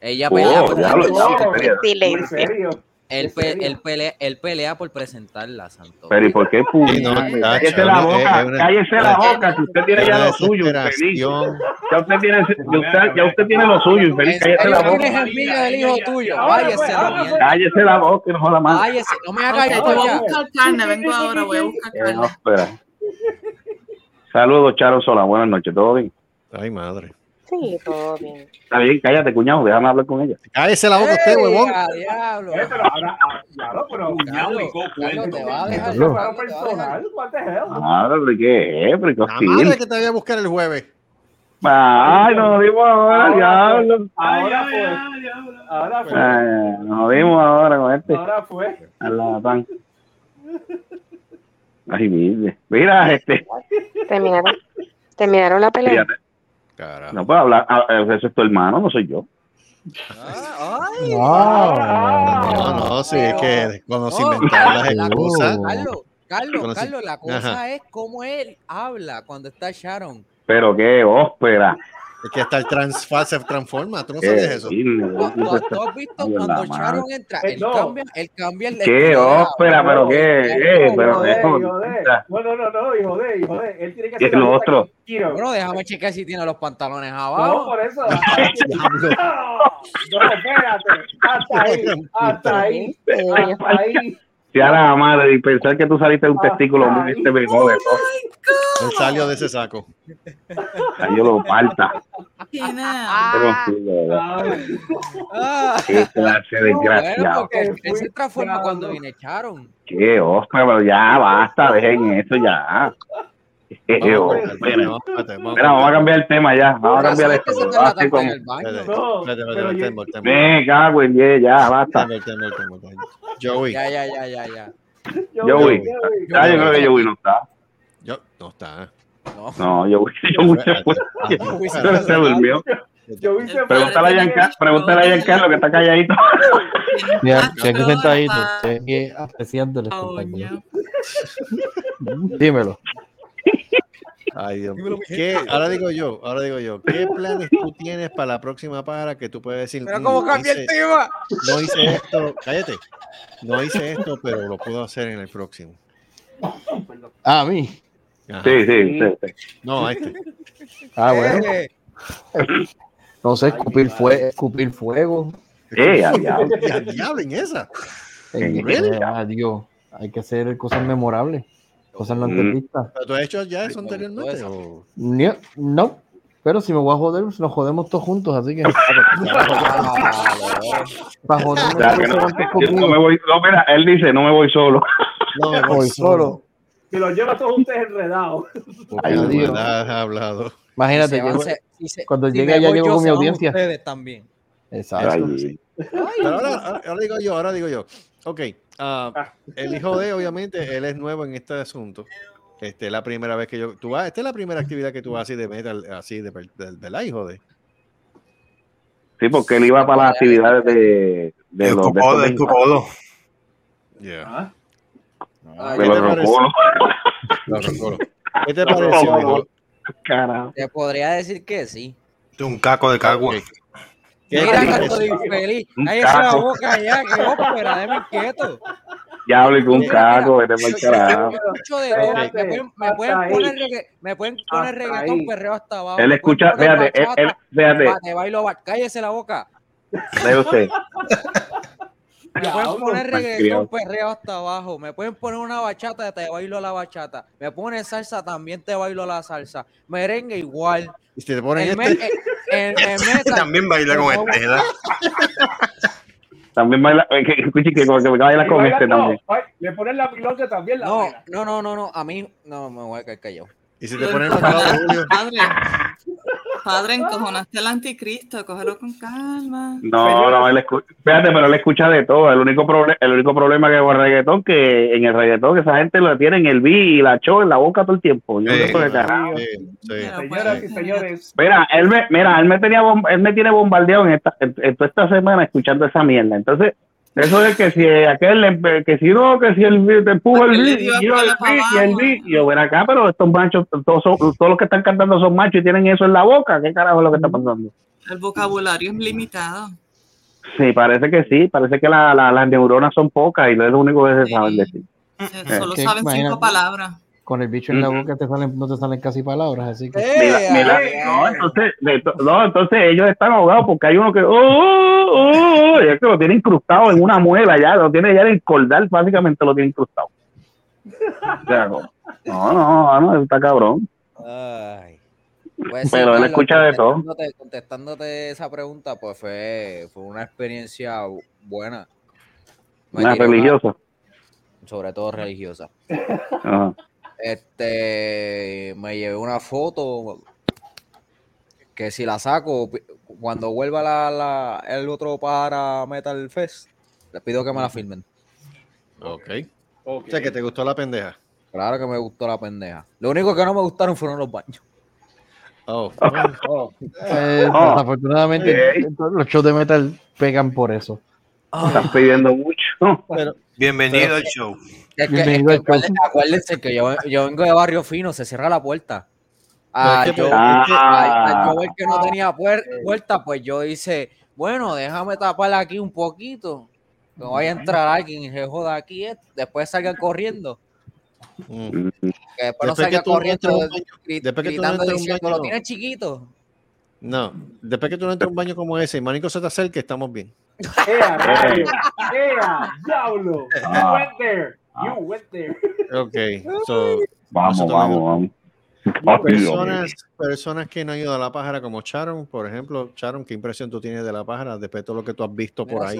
Ella Oh, pelea por diablo, diablo, No, serio. Silencio. Él, ¿en pe- él pelea, él pelea por presentarla, Santo. Pero ¿y por qué no, Cállese la es- boca, es una- cállese la boca, que usted tiene ya lo suyo, infeliz. Ya usted tiene, ya usted, ya usted tiene lo suyo, infeliz, ¿En cállese la boca. envidia del hijo tuyo? A la ahora mierda. Cállese la boca no joda más. Váyase, no me haga para voy a allá. buscar carne, vengo ahora, voy a buscar Eh, no, carne. espera. Saludos, Charo Sola, buenas noches, ¿todo bien? Ay, madre. Sí, todo bien. Está bien, cállate, cuñado, déjame hablar con ella. Cállese la boca usted, ¡Ey, huevón. a diablo! Eh, pero ahora, ah, claro, pero Cuñado y dejar. eso fue Carlos, te va a dejar. personal. What the hell? Ah, pero ¿qué es? Pero qué La madre que te voy a buscar el jueves. Ay, nos dimos ahora, Ahora diablo. Ahora Ay, fue. Ahora fue. Ay, nos dimos ahora con este. Ahora fue. A la pan. Ay, mire. Mira, este. ¿Terminaron, ¿terminaron la pelea? Fíjate, Carajo. no puedo hablar. ah, Ese es tu hermano, no soy yo. Ah, ay. Ah. No, no, sí, es que cuando se inventaron las la excusas. Carlos, Carlos, Carlos, la cosa Ajá. es cómo él habla cuando está Sharon. Pero qué óspera. Es que hasta el transfaz se transforma. ¿Tú no Qué sabías eso? ¿Tú, eso tú- tú has visto cuando Sharon madre. entra? Eh, Él no. cambia, él cambia el ¿Qué estilo de la ópera? voz, ¿Pero qué? Pero. No, no, no, no, hijo de, hijo de. Él tiene que ¿Qué hacer es lo otro? Bueno, déjame checar si tiene los pantalones No, abajo. por eso. No, no, espérate. Hasta ahí, hasta ahí, hasta ahí. Sea la madre y pensar que tú saliste de un testículo muy este me jode todo. Él salió de ese saco. Yo lo. Ah. Qué clase desgraciado. él, se transforma cuando viene Sharon. Qué ostra, pero ya basta, dejen eso ya. Vamos, ópera. espérate, vamos. Mira, vamos a cambiar el tema ya. Vamos a cambiar se el temor. Me cago en 10, ya, basta. Joey. Ya, ya, ya, ya, ya. Joey. Ah, yo creo que Joey no está. Yo, no está. No. No, Joey, Joey se se Se durmió. Pregúntale a Giancarlo, pregúntale a Giancarlo que está calladito. Ya, estoy aquí sentadito, aquí apreciando el espectáculo. Dímelo. Ay, Dios. Ahora digo yo, ahora digo yo, ¿qué planes tú tienes para la próxima para que tú puedes decir? Mira "Mm, cómo no cambia el hice- tema. No hice esto, cállate. No hice esto, pero lo puedo hacer en el próximo. Ah, a mí. Ajá. Sí, sí, sí. No, a este. Ah, bueno. Eh, No sé, escupir, fue, escupir fuego. Eh, diablo. Y al diablo en esa. Eh, Dios, hay que hacer cosas memorables, cosas no Mm. antevistas. ¿Pero tú has hecho ya eso anteriormente? o- No, pero si me voy a joder, nos jodemos todos juntos, así que para joderme O sea, que no, yo no me voy, no, mira, él dice, no me voy solo. No me voy solo. Si los lleva todos ustedes enredados. Porque hablado. Imagínate, llego- se- cuando si llegue allá, llego yo, con mi audiencia. Ustedes también. Exacto. Ay, Pero ahora, ahora- ahora digo yo, ahora digo yo. Ok, ah, el hijo de, obviamente, él es nuevo en este asunto. Este es la primera vez que yo. Tú vas, esta es la primera actividad que tú vas así de metal, así de, de, de la hijo de. Sí, porque él iba para las actividades de, de El los de, estos de-. Yeah. Ah, de ¿Qué te. ¿Qué te pareció. Te podría decir que sí. Es un caco de cagua. ¿Qué Mira, canto de infeliz. Un Cállese la boca ya, que ópera, déme quieto. Ya hablé con un caco, vete yo carajo. Me pueden, ahí. poner, regga- me pueden poner Hasta reggaetón, ahí. perreo hasta abajo. Él escucha, fíjate, él, fíjate, te bailo, ba- cállese la boca. ve usted. Me pueden poner reggaetón, perreo hasta abajo. Me pueden poner una bachata, te bailo la bachata. Me pones salsa, también te bailo la salsa. Merengue igual. Y si te ponen El, me- este, el- el- metal, También baila con este, ¿verdad? También baila, eh, que, escuche que, que baila con este también. Ay, Le ponen la pilonga también. La No, baila. no, no, no, no. A mí no me voy a caer callado. y si te ponen palo de Julio. Padre, encojonaste al anticristo, cógelo con calma. No, no, él escucha, fíjate, pero él escucha de todo. El único, proble- el único problema que con el reggaetón, que en el reggaetón que esa gente lo tiene en el beat y la show en la boca todo el tiempo. Yo no Sí. carajo. Sí, sí. Señoras y señores, Mira, él me, mira, él me tenía, él me tiene bombardeado en esta, en, en toda esta semana escuchando esa mierda. Entonces, eso de que si aquel, que si no, que si el te empuja el Porque le beat, y yo el beat, y el abajo. beat, y yo ven acá, pero estos machos, todos, son- todos los que están cantando son machos y tienen eso en la boca. ¿Qué carajo es lo que está pasando? el vocabulario es limitado. Sí, parece que sí, parece que la- la- las neuronas son pocas y no es lo único que se Sí. saben decir. Solo saben cinco palabras. Con el bicho en la boca te salen, no te salen casi palabras, así que. Mira, mira, no, entonces, no, entonces ellos están ahogados porque hay uno que, oh, oh, oh, oh, y es que lo tiene incrustado en una muela ya, lo tiene ya en el cordal, básicamente lo tiene incrustado. O sea, no, no, no, está cabrón. Ay. Pues sí, Pero él escucha de todo. contestándote- esa pregunta, pues fue, fue una experiencia bu- buena. Me Una religiosa. sobre todo religiosa. Ajá. Este, me llevé una foto que si la saco, cuando vuelva la, la- el otro para Metal Fest, les pido que me la filmen. Ok. ok. O sea, que te gustó la pendeja. Claro que me gustó la pendeja. Lo único que no me gustaron fueron los baños. Oh. Oh, Eh, Oh. desafortunadamente, los shows de metal pegan por eso. Están pidiendo mucho. Bienvenido al show. Es que, es que al show. acuérdense, que yo, yo vengo de barrio fino, se cierra la puerta. A Pero es que- yo, Ah. a- a yo ver que no tenía puer- puerta, pues yo hice, bueno, déjame tapar aquí un poquito. Que vaya a entrar alguien y se joda aquí, eh, después salgan corriendo. Mm. Mm, Que después no salgan no corriendo después que tú no diciendo, baño- lo tienes chiquito. No, después que tú no entras a un baño como ese y Mánico se te acerque, estamos bien. ¡Ea, rayo! ¡Ea, diablo! You Ah. went there. You went there. Ok, so, Vamos, vamos, vamos. Personas, personas que no han ido a la pájara como Sharon, por ejemplo, Sharon, ¿qué impresión tú tienes de la pájara después de todo lo que tú has visto por ahí?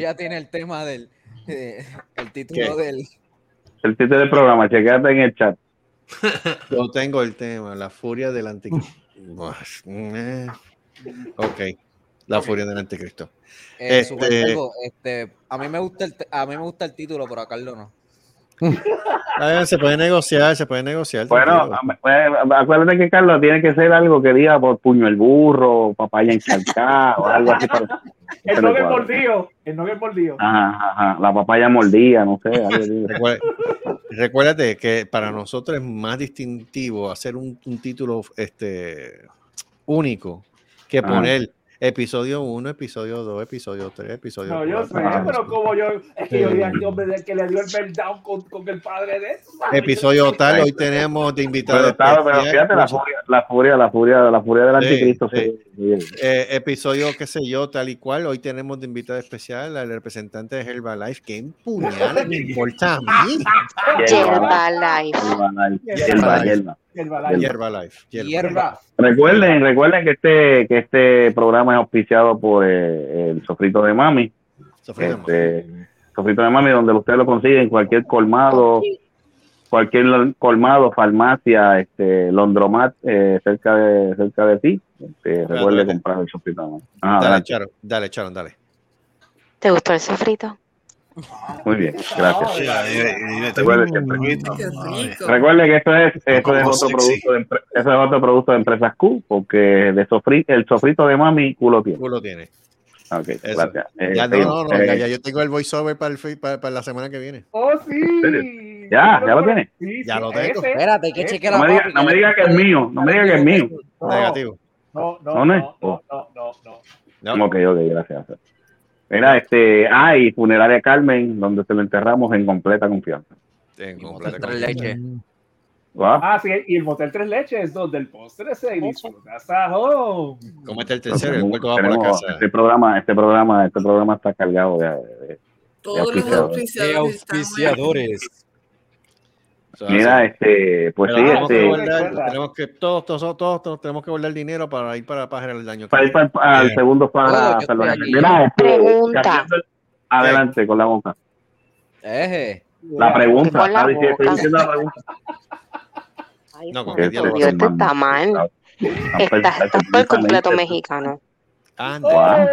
ya tiene el tema del, eh, el título ¿Qué? del, El título del programa, chequeate en el chat. Yo tengo el tema, la furia del anticristo. Ok, la furia del anticristo. eh, Este- este, a mí me gusta el, a mí me gusta el título, pero a Carlos no. Ah, se puede negociar, se puede negociar. Bueno, eh, acuérdate que Carlos tiene que ser algo que diga por puño el burro, papaya encharcada o algo así. Para, El cuadre. mordido. El nugget mordido. Ajá, ajá, la papaya mordida, no sé. algo Recuérdate que para nosotros es más distintivo hacer un, un título este, único que Ajá. Episodio 1, episodio 2, episodio 3, episodio No, yo sé, 4. pero como yo. Es que yo vi al hombre del que le dio el meltdown con, con el padre de eso. Episodio tal, hoy tenemos de invitado Pero, pero especial, fíjate la furia, la furia, la furia, la furia del anticristo. sí. eh, episodio, qué sé yo, tal y cual. Hoy tenemos de invitado especial al representante de Herbalife. ¿Qué puñal me importa a mí? Herbalife. Hierba, hierba. Herbalife. Hierba. Hierba. Recuerden, recuerden que este, que este programa es auspiciado por eh, el sofrito de mami. Sofrito Este, sofrito de mami, donde usted lo consigue en cualquier colmado, cualquier colmado, farmacia, este, Londromat, eh, cerca de cerca de ti. Este, recuerde dale. comprar el sofrito de mami. Dale, adelante. Charo, dale, Charo, dale. ¿Te gustó el sofrito? Muy bien, gracias. Sí, ahí- ahí- ahí- Recuerde siempre. Qué rico. Recuerde que esto es, esto es otro producto de, eso es otro producto de empresas Q, porque de sofri, el sofrito de mami Q lo tiene. Tú lo tienes. Ok, Eso. gracias. Eh, Ya, no, no, no, ya, Eh, ya yo tengo el voiceover para, el, para, para la semana que viene. Oh, sí. Ya, ya lo tiene. Sí, Ya sí, lo tengo. ese. Espérate, hay que Ese. chequear No la me diga, papi, no me diga que es mío, no me diga que es mío. Negativo. No, no, ¿No, no, no? no, no, no, no. No. Ok, ok, gracias. Mira, este, ah, y Funeraria Carmen, donde te lo enterramos en completa confianza. Tengo Motel completa tres confianza. leches. ¿Va? Ah, sí, y el motel tres leches es donde el postre se disfruta el tercero y el va por la casa. Este programa, este programa, este programa está cargado de, de- Todos los auspiciadores. De auspiciadores Mira, este, pues Pero sí, tenemos, que este, guardar, Recuerda. tenemos que todos, todos, todos, todos tenemos que guardar dinero para ir para la página del año. que para ir para, al Bien. segundo para salvar. Mira, este, Pregunta. Adelante con la boca. Eje. La pregunta, la estoy diciendo la pregunta. Ay, No, con santo qué diablo Dios, está mal. Estás, por completo mexicano. Anda.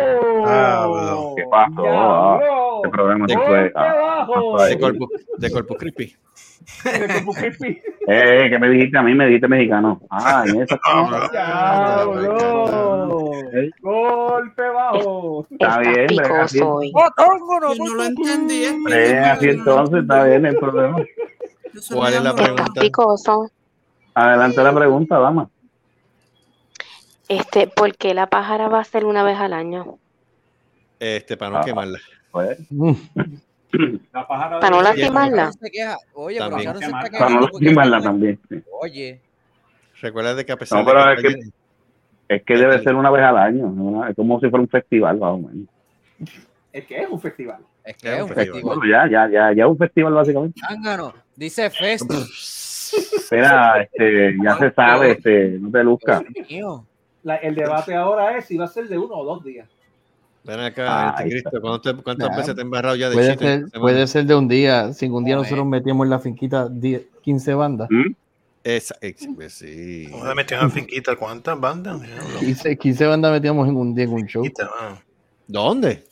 Ah, bueno. ¿Qué pasó? Ah, Este programa se fue. ah. De Corpus, de Corpus. Eh, ¿qué me dijiste a mí? Me dijiste mexicano. Ah, en esa. Diablo. Golpe bajo. Está bien, brega, así. Hoy. Yo no lo entendí. Eh, así entonces está bien el problema. ¿Cuál es la pregunta? Picoso. Adelante la pregunta, dama. Este, ¿por qué la pájara va a ser una vez al año? Este, para no Ah. quemarla. Pues, Para no lastimarla. Oye, pero se está para no lastimarla también. Oye, Recuerda de que a pesar No, pero de es que- Es que debe ser una vez al año. ¿no? Es como si fuera un festival, más o menos. Es que es un festival. es que es un festival. ya, ya, ya, ya es un festival básicamente. Zángano, dice Fest. Espera, este, ya se sabe, este, no te mío. La- el debate ahora es si va a ser de uno o dos días. Ven acá, Ay, Anticristo, ¿cuántas, cuántas Ya. veces te he embarrado ya de Puede chiste? ser, puede ser de un día. Si un día Joder. nosotros metíamos en la finquita 10, 15 bandas. ¿Mm? Esa, ex- pues sí. Vamos a meter una finquita. ¿Cuántas bandas? Diablo. 15, 15 bandas metíamos en un día en un show. Finquita, ah. ¿Dónde?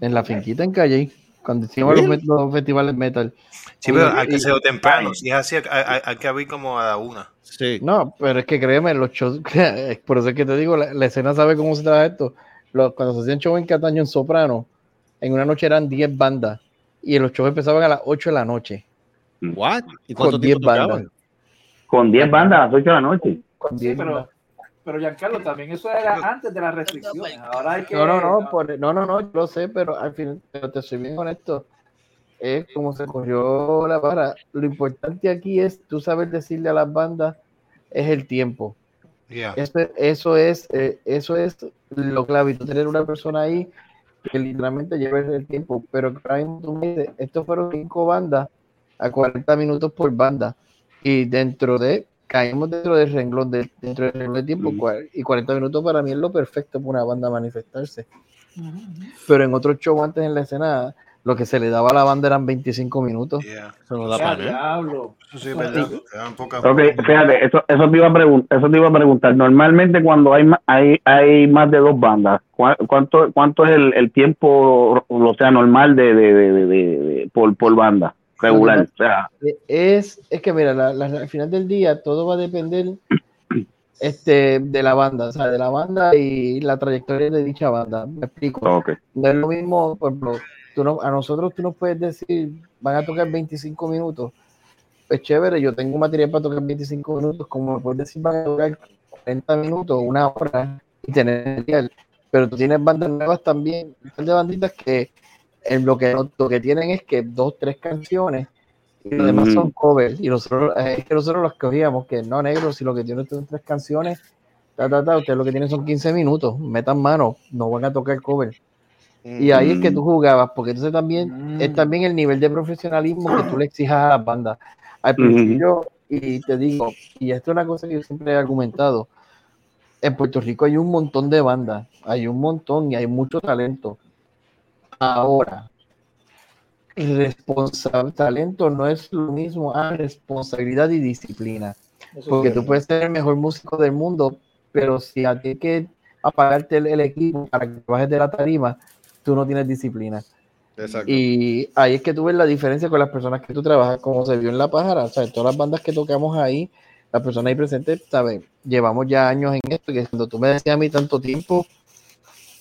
En la finquita en Calle. Cuando hicimos los, los festivales metal. Sí, pero hay que hacerlo temprano. Si es así, hay, hay- hay que abrir como a la una. Sí. No, pero es que créeme, los shows, por eso es que te digo, la, la escena sabe cómo se trabaja esto. Los- cuando se hacían shows en Cataño en Soprano, en una noche eran 10 bandas y los shows empezaban a las 8 de la noche. ¿What? ¿Y cuánto Con 10 tiempo tocaban? bandas. Con 10 bandas a las 8 de la noche. con Sí, 10 pero, pero Giancarlo, también eso era antes de las restricciones. Ahora hay que. No, no, no, por- no, no, no, yo lo sé, pero al final, pero te soy bien honesto, es como se corrió la vara. Lo importante aquí es tú saber decirle a las bandas, es el tiempo. Yeah. Eso, eso es, eh, eso es lo clave, y tú tener una persona ahí que literalmente lleve el tiempo, pero que ahora mismo tú me dices, estos fueron cinco bandas a 40 minutos por banda, y dentro de, caímos dentro del renglón, de, dentro del renglón de tiempo, cua- y 40 minutos para mí es lo perfecto para una banda manifestarse. Pero en otro show antes en la escena, lo que se le daba a la banda eran 25 minutos. Eso no da para Eso sí es verdad. Te dan poca- Ok, fíjate, eso, eso, te iba a eso te iba a preguntar. Normalmente cuando hay, hay, hay más de dos bandas, ¿cuá- ¿cuánto, cuánto es el, el tiempo, o sea, normal de, de, de, de- de- de- por, por banda? Regular. O sea, Es, es que mira, la- la- al final del día todo va a depender este, de la banda, o sea, de la banda y la trayectoria de dicha banda. Me explico. ok. No es lo mismo, por ejemplo, tú no, a nosotros tú nos puedes decir, van a tocar 25 minutos. Pues chévere, yo tengo material para tocar 25 minutos, como me puedes decir, van a tocar 40 minutos, una hora y tener material. Pero tú tienes bandas nuevas también, de banditas que en lo que, lo que tienen es que dos, tres canciones y lo demás Mm. son covers. Y nosotros, es que nosotros los cogíamos, que no negros, si lo que tienen son tres canciones, ta, ta, ta, ustedes lo que tienen son 15 minutos, metan mano, no van a tocar cover. Y ahí es que tú jugabas, porque entonces también es también el nivel de profesionalismo que tú le exijas a las bandas. Al principio, y te digo, y esto es una cosa que yo siempre he argumentado, en Puerto Rico hay un montón de bandas, hay un montón y hay mucho talento. Ahora, responsable, talento no es lo mismo a responsabilidad y disciplina. Eso Porque tú puedes ser el mejor músico del mundo, pero si a ti hay que apagarte el, el equipo para que te bajes de la tarima, tú no tienes disciplina. Exacto. Y ahí es que tú ves la diferencia con las personas que tú trabajas, como se vio en La Pájara, o sea, todas las bandas que tocamos ahí, las personas ahí presentes, ¿sabes? Llevamos ya años en esto, que cuando tú me decías a mí tanto tiempo,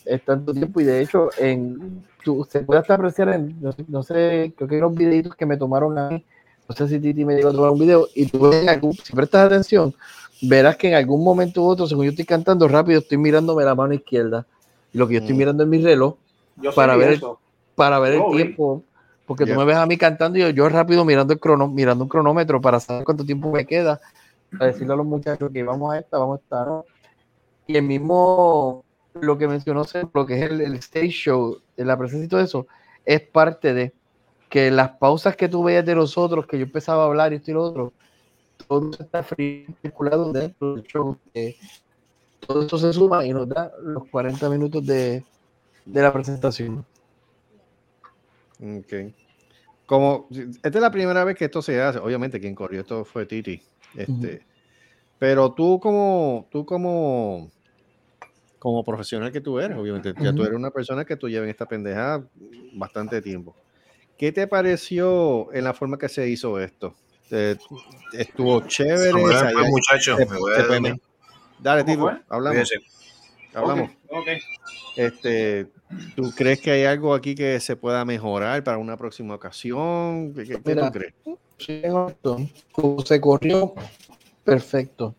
es tanto tiempo, y de hecho, en, tú, se puede hasta apreciar en, no sé, no sé, creo que hay unos videitos que me tomaron a mí, no sé si Titi me llegó a tomar un video, y tú ves en algún- si prestas atención, verás que en algún momento u otro, según yo estoy cantando rápido, estoy mirándome la mano izquierda, y lo que yo estoy mirando es mi reloj, Yo para ver, eso. para ver Yo el tiempo, porque Yeah. tú me ves a mí cantando y yo, yo rápido mirando el crono, mirando un cronómetro para saber cuánto tiempo me queda, para decirle a los muchachos que vamos a esta, vamos a esta, ¿no? Y el mismo, lo que mencionó, lo que es el, el stage show, la presencia y todo eso, es parte de que las pausas que tú veías de los otros, que yo empezaba a hablar y esto y lo otro, todo eso está circulado dentro del show. que todo eso se suma y nos da los 40 minutos de, de la presentación. Ok. Como, esta es la primera vez que esto se hace. Obviamente, quien corrió esto fue Titi. Este, Pero tú como, tú como, como profesional que tú eres, obviamente, ya tú eres una persona que tú llevas en esta pendeja bastante tiempo. ¿Qué te pareció en la forma que se hizo esto? ¿Te- ¿Estuvo chévere? Bueno, O sea, pues, muchacho, me voy a Dale, ¿Cómo Tito, hablamos. Cuídense. Hablamos. Ok, ok. Este, ¿Tú crees que hay algo aquí que se pueda mejorar para una próxima ocasión? ¿Qué, qué- qué Mira, tú crees? Se corrió, perfecto.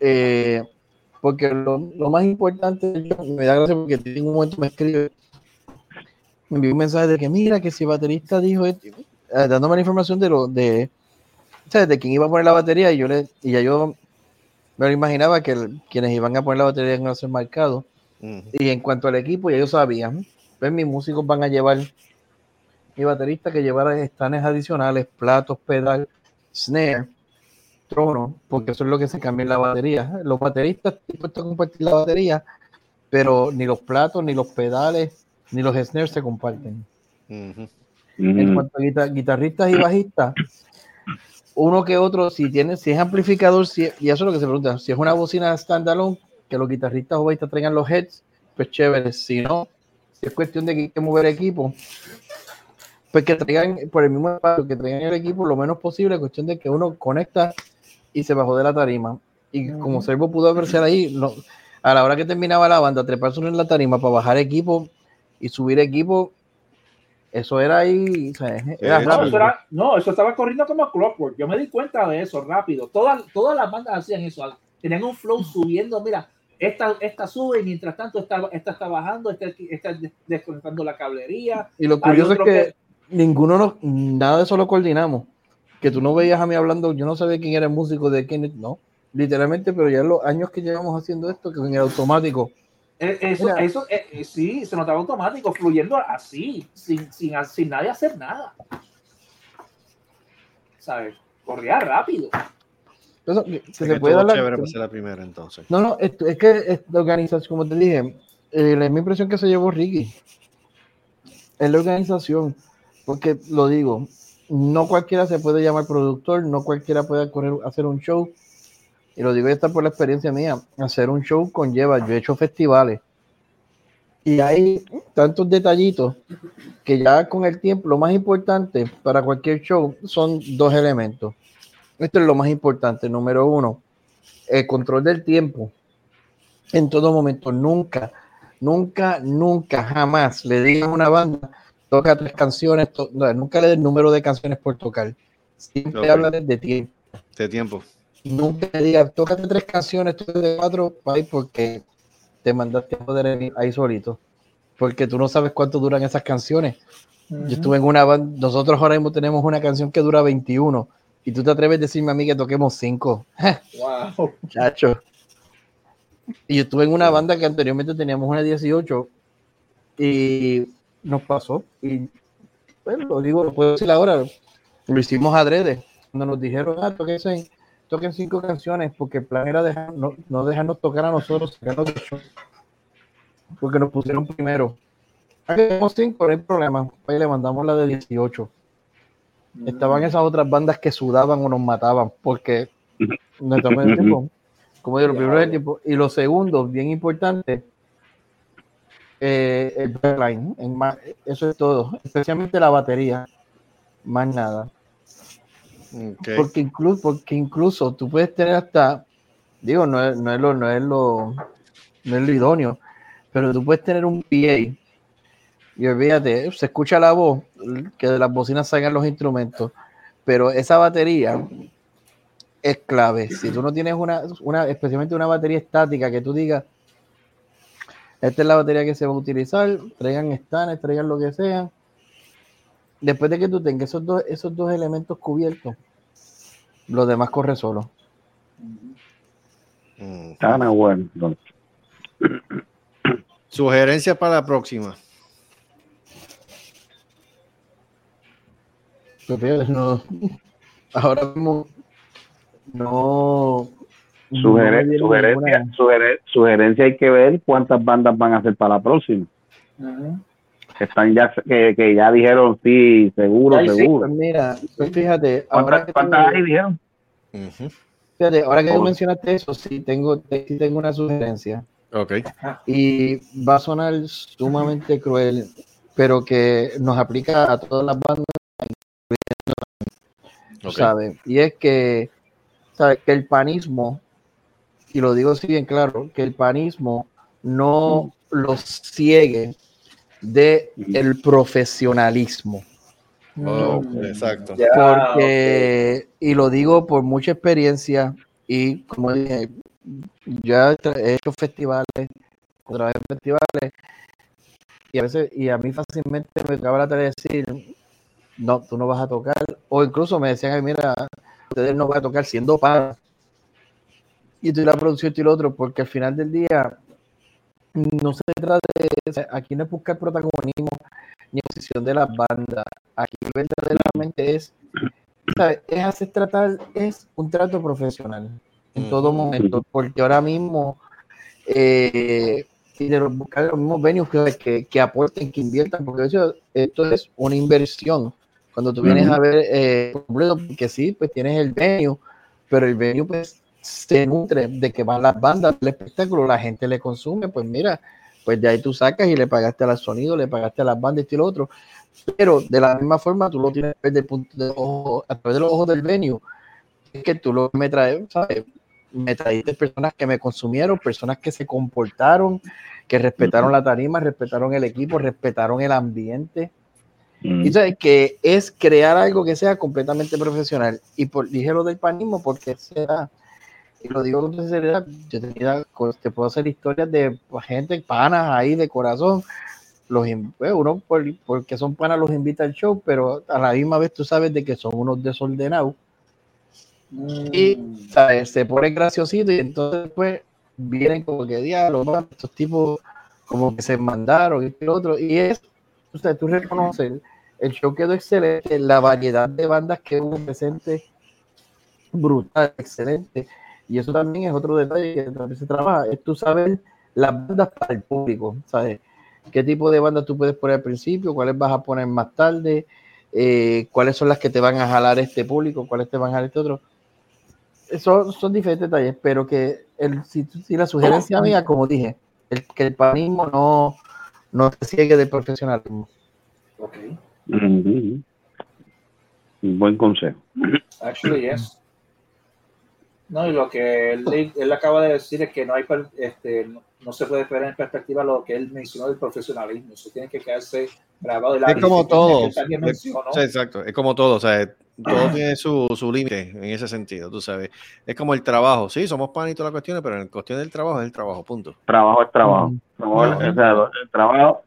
Eh, porque lo, lo más importante, yo, me da gracia porque en un momento me escribe, me envió un mensaje de que mira que si el baterista dijo esto, eh, dándome la información de lo de, o sea, de quién iba a poner la batería y yo le, y ya yo me lo imaginaba que el- quienes iban a poner la batería iban a ser marcados. Y en cuanto al equipo, ya ellos sabían, pues mis músicos van a llevar, mi baterista que llevara estanes adicionales, platos, pedal, snare, trono, porque eso es lo que se cambia en la batería. Los bateristas están dispuestos a compartir la batería, pero ni los platos, ni los pedales, ni los snares se comparten. En cuanto a guita- guitarristas y bajistas, uno que otro, si tiene, si es amplificador, si, y eso es lo que se pregunta, si es una bocina standalone, que los guitarristas o bajistas traigan los heads, pues chévere. Si no, si es cuestión de que hay que mover equipo, pues que traigan por el mismo espacio, que traigan el equipo lo menos posible, cuestión de que uno conecta y se bajó de la tarima. Y como Servo pudo apreciar ahí, no, a la hora que terminaba la banda, treparse en la tarima para bajar equipo y subir equipo, eso era ahí, o sea, era No, eso era- no, eso estaba corriendo como clockwork. Yo me di cuenta de eso rápido. Todas, todas las bandas hacían eso. Tenían un flow subiendo, mira, esta, esta sube y mientras tanto esta, esta está bajando, esta está des- desconectando la cablería. Y lo curioso es otro que ninguno, nos, nada de eso lo coordinamos. Que tú no veías a mí hablando, yo no sabía quién era el músico de quién, no, literalmente, pero ya en los años que llevamos haciendo esto, que en el automático, Eh, Eso, Mira. eso eh, eh, sí, se notaba automático, fluyendo así, sin, sin, sin nadie hacer nada. ¿Sabes? Corría rápido. eso, que- que Sí, se que puede dar chévere la primera entonces. No, no, esto- es que es la organización, como te dije, eh, la misma impresión que se llevó Ricky. Es la organización, porque lo digo, no cualquiera se puede llamar productor, no cualquiera puede correr, hacer un show. Y lo digo esta por la experiencia mía, hacer un show conlleva, yo he hecho festivales. Y hay tantos detallitos que ya con el tiempo, lo más importante para cualquier show son dos elementos. Esto es lo más importante. Número uno, el control del tiempo en todo momento. Nunca, nunca, nunca, jamás le digan a una banda, toca tres canciones, to- no, nunca le den número de canciones por tocar. Siempre Ok. habla de tiempo. De tiempo. Nunca le digas, tócate tres canciones, tú de cuatro, bye, porque te mandaste a joder ahí- solito. Porque tú no sabes cuánto duran esas canciones. Yo estuve en una banda, nosotros ahora mismo tenemos una canción que dura 21 y tú te atreves a decirme a mí que toquemos 5. Wow. Chacho. Y yo estuve en una banda que anteriormente teníamos una 18 y nos pasó. Y bueno, lo digo, lo puedo decir ahora, lo hicimos adrede. Cuando nos dijeron, ah, toquen, seis- toquen cinco canciones, porque el plan era dejar, no, no dejarnos tocar a nosotros, sacarnos del show. porque nos pusieron primero. Tenemos cinco, no hay problema. Pues le mandamos la de 18. Estaban esas otras bandas que sudaban o nos mataban, porque no estamos en el tiempo. Como digo, lo primero es el tiempo. Y lo segundo, bien importante, eh, el backline. Eso es todo. Especialmente la batería. Más nada. Porque, incluso, porque incluso tú puedes tener hasta, digo, no es, no es lo, no es lo, no es lo idóneo, pero tú puedes tener un PA y olvídate, se escucha la voz, que de las bocinas salgan los instrumentos, pero esa batería es clave. Si tú no tienes una, una especialmente una batería estática que tú digas, esta es la batería que se va a utilizar, traigan stands, traigan lo que sea. Después de que tú tengas esos dos, esos dos elementos cubiertos, lo demás corre solo. Mm. Ah, no, bueno. Sugerencias para la próxima. Pues no, ahora mismo no. no sugerencia, ninguna- sugere- sugerencia hay que ver cuántas bandas van a hacer para la próxima. Están ya, que, que ya dijeron sí, seguro, Ay, sí, seguro. pues mira, pues fíjate, ahora ¿Cuántas, que cuántas tú- hay, dijeron? fíjate, ahora que tú Oh. mencionaste eso, sí tengo, sí tengo una sugerencia. Ok. y va a sonar sumamente cruel, pero que nos aplica a todas las bandas, Ok. ¿sabes? Y es que, ¿sabes? Que el panismo, y lo digo así bien claro, que el panismo no los ciegue de el profesionalismo. Oh, exacto. Porque, y lo digo por mucha experiencia, y como dije, ya he hecho festivales, otra vez festivales, y a veces, y a mí fácilmente me acaba la tarea de decir, no, tú no vas a tocar, o incluso me decían, "Ay, mira, ustedes no van a tocar siendo para. Y tú y la producción y lo otro, porque al final del día no se trata de, aquí no es buscar protagonismo ni posición de las bandas, aquí verdaderamente es, ¿sabes? es hacer tratar, es un trato profesional en todo momento, porque ahora mismo eh, y de los- buscar los mismos venues que, que, que aporten, que inviertan, porque eso, esto es una inversión. Cuando tú vienes a ver, eh, completo, que sí, pues tienes el venue, pero el venue pues se nutre de que van las bandas, el espectáculo, la gente le consume, pues mira, pues de ahí tú sacas y le pagaste al sonido, le pagaste a las bandas y lo otro. Pero de la misma forma tú lo tienes ver del punto de ojo, a través de los ojos del venue. Es que tú lo me traes, ¿sabes? Me trajiste personas que me consumieron, personas que se comportaron, que respetaron la tarima, respetaron el equipo, respetaron el ambiente. Y sabes que es crear algo que sea completamente profesional. Y por, dije lo del panismo porque será y lo digo con sinceridad, yo tenía, te puedo hacer historias de gente, panas ahí de corazón, los pues, uno por, porque son panas los invita al show, pero a la misma vez tú sabes de que son unos desordenados y ¿sabes? se pone graciosito y entonces pues vienen como que man, estos tipos como que se mandaron y otro y es, o sea, tú reconoces, el show quedó excelente, la variedad de bandas que hubo presente brutal, excelente y eso también es otro detalle que también se trabaja, es tú sabes las bandas para el público, ¿sabes? ¿Qué tipo de bandas tú puedes poner al principio? ¿Cuáles vas a poner más tarde? Eh, ¿Cuáles son las que te van a jalar este público? ¿Cuáles te van a jalar este otro? Son, son diferentes detalles, pero que el, si, si la sugerencia mía, como dije, el, que el panismo no, no te ciegue del profesionalismo. Ujú. Un buen consejo. Actually, yes. No, y lo que él, él acaba de decir es que no hay per- este, no, no se puede esperar en perspectiva lo que él mencionó del profesionalismo. Eso tiene que quedarse grabado. de la Es como todo. sí, exacto. Es como todo. O sea, todo tiene su, su límite en ese sentido, tú sabes. Es como el trabajo. Sí, somos pan y todas las cuestiones, pero en cuestión del trabajo es el trabajo, punto. Trabajo es trabajo. Mm. Trabajo es- Ujú. o sea, el trabajo tra-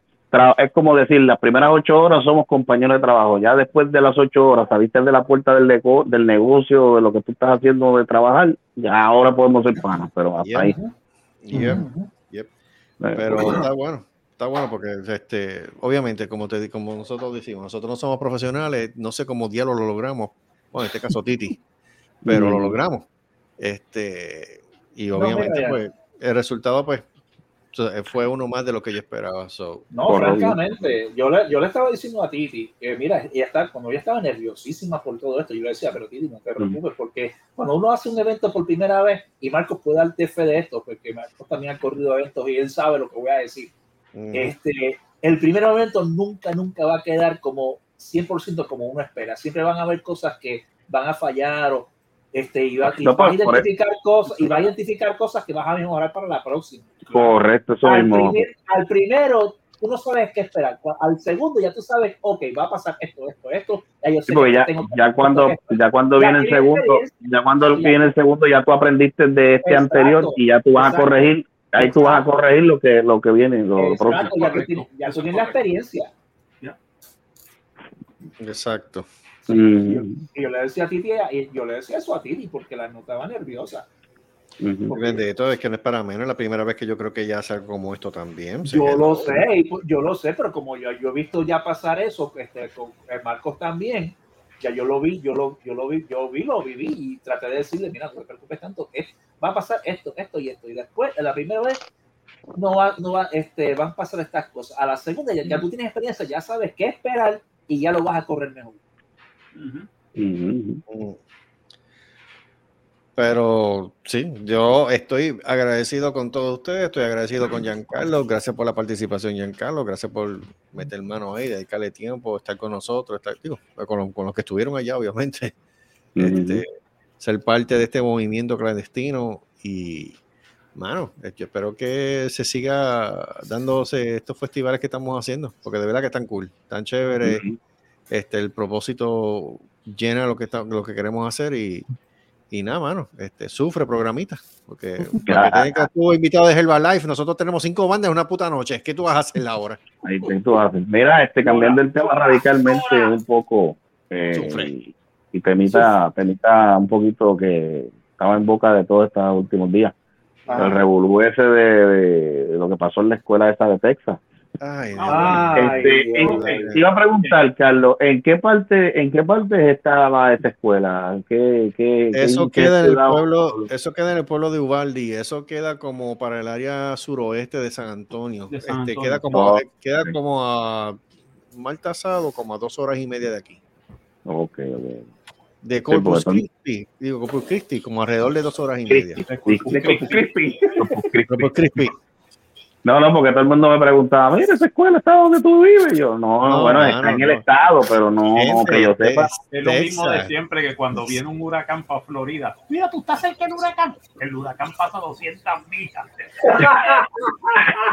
es como decir, las primeras ocho horas somos compañeros de trabajo. Ya después de las ocho horas saliste de la puerta del, nego- del negocio, de lo que tú estás haciendo de trabajar, ya ahora podemos ser panas, pero hasta Yeah. ahí. Yep, yep. Pero está bueno, está bueno porque este, obviamente, como te como nosotros decimos, nosotros no somos profesionales, no sé cómo diablo lo logramos, bueno, en este caso Titi, pero lo logramos. Este, y obviamente, pues, el resultado, pues, fue uno más de lo que yo esperaba. So, No, francamente, yo le, yo le estaba diciendo a Titi que, mira, ella está, cuando ella estaba nerviosísima por todo esto, yo le decía, pero Titi, no te preocupes, porque cuando uno hace un evento por primera vez, y Marcos puede darte fe de esto, porque Marcos también ha corrido eventos y él sabe lo que voy a decir. Ujú. Este, el primer evento nunca, nunca va a quedar como 100% como uno espera. Siempre van a haber cosas que van a fallar o este, y va, y No, a identificar cosas y va a identificar cosas que vas a mejorar para la próxima. Correcto, eso Al, mismo. primer- al primero, tú no sabes qué esperar. Al segundo, ya tú sabes, ok, va a pasar esto, esto, esto. Ya yo sé Sí, porque que ya, tengo ya cuando, ya cuando Ya viene el segundo, ya cuando Ya. viene el segundo, ya tú aprendiste de este Exacto. anterior y ya tú vas a Exacto. corregir, ahí tú vas a corregir lo que, lo que viene, lo, Exacto, próximo. ya tú tienes la experiencia. Exacto. Mm, Y yo le decía a Titi, y yo le decía eso a Titi porque la notaba nerviosa. ujú. Bendito, es que no es para menos, es la primera vez que yo creo que ya hace algo como esto también. Yo lo sé, y pu- yo lo sé, pero como yo, yo he visto ya pasar eso, este, con eh, Marcos también, ya yo lo vi, yo lo, yo lo vi, yo vi, lo viví y traté de decirle, mira, no te preocupes tanto, es- va a pasar esto, esto y esto. Y después, la primera vez, no va, no va, este, van a pasar estas cosas. A la segunda, ya, ya tú tienes experiencia, ya sabes qué esperar y ya lo vas a correr mejor. Mm. Pero sí, yo estoy agradecido con todos ustedes, estoy agradecido con Giancarlo, gracias por la participación Giancarlo, gracias por meter mano ahí, dedicarle tiempo, estar con nosotros, estar digo, con, los- con los que estuvieron allá, obviamente, este, ser parte de este movimiento clandestino y, mano, yo espero que se siga dándose estos festivales que estamos haciendo, porque de verdad que están cool, tan chévere, este, el propósito llena lo que, está, lo que queremos hacer y, y nada, mano, este, sufre programita, porque para que estuvo invitado de Herbalife, nosotros tenemos cinco bandas en una puta noche, ¿qué tú vas a hacer ahora? Ahí tú haces. Mira, este, cambiando el tema radicalmente un poco, eh, y temita, temita un poquito que estaba en boca de todos estos últimos días. Ajá. El revolú ese de, de lo que pasó en la escuela esa de Texas. Ay, Ay, Este, Dios. en- te iba a preguntar, Carlos, ¿en qué parte, en qué parte estaba esa escuela? ¿Qué, qué, qué- Eso qué queda en el pueblo, eso queda en el pueblo de Ubaldi, eso queda como para el área suroeste de San Antonio. De San Este, queda como, Oh, queda como a mal tasado, como a dos horas y media de aquí. Ok, ok. De Corpus son- Christi, digo Corpus Christi, como alrededor de dos horas y media. Corpus Crispy. Corpus Christi. No, no, porque todo el mundo me preguntaba, mira, esa escuela está donde tú vives. Y yo, no, No, bueno, mano, está en el estado, pero no, que yo sepa. Es lo mismo de siempre que cuando viene un huracán para Florida. Mira, tú estás cerca del huracán. El huracán pasa 200 millas.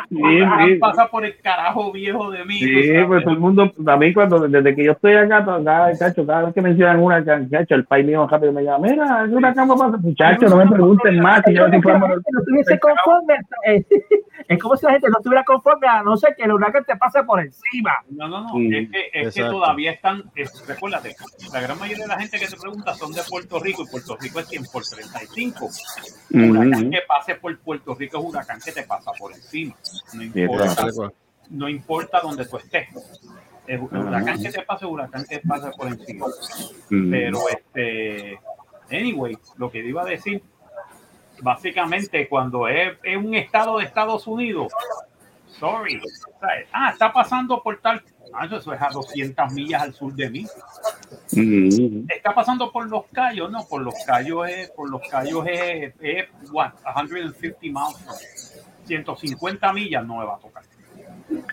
Sí, El huracán sí. pasa por el carajo viejo de mí. Sí, pues todo el mundo, también cuando, desde que yo estoy acá, cada, cacho, cada vez que mencionan una cacho, el país mío rápido me llama, mira, es una cama para muchachos, no me pregunten más, si yo no estuviese conforme. eh, Es como si la gente no estuviera conforme a no ser que el huracán te pase por encima. No, no, no. Sí, es que, es que todavía están. es- recuérdate, la gran mayoría de la gente que te pregunta son de Puerto Rico y Puerto Rico es 100 por 35. Huracán Ujú. que pase por Puerto Rico es huracán que te pasa por encima. No importa, no importa donde tú estés. El huracán que te pase, huracán que te pase por encima. Mm. Pero este, anyway, lo que iba a decir, básicamente cuando es, es un estado de Estados Unidos, sorry, ah, está pasando por tal, ah, eso es a 200 millas al sur de mí. Ujú. Está pasando por los callos, no, por los callos es, por los callos es, es what, 150 miles, 150 millas no me va a tocar.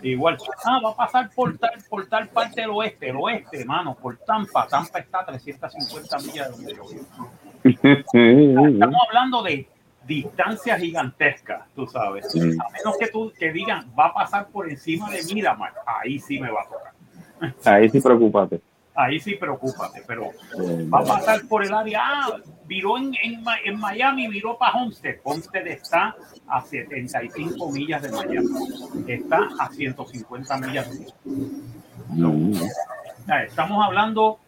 Igual, ah, va a pasar por tal, por tal parte del oeste, el oeste, hermano, por Tampa. Tampa está a 350 millas de donde yo vivo. Estamos hablando de distancias gigantescas, tú sabes. Sí. A menos que tú que digan, va a pasar por encima de Miramar, ahí sí me va a tocar. Ahí sí, preocúpate. Ahí sí, preocúpate, pero va a pasar por el área. Ah, viró en, en, en Miami, viró para Homestead. Homestead está a 75 millas de Miami. Está a 150 millas de no. O sea, Estamos hablando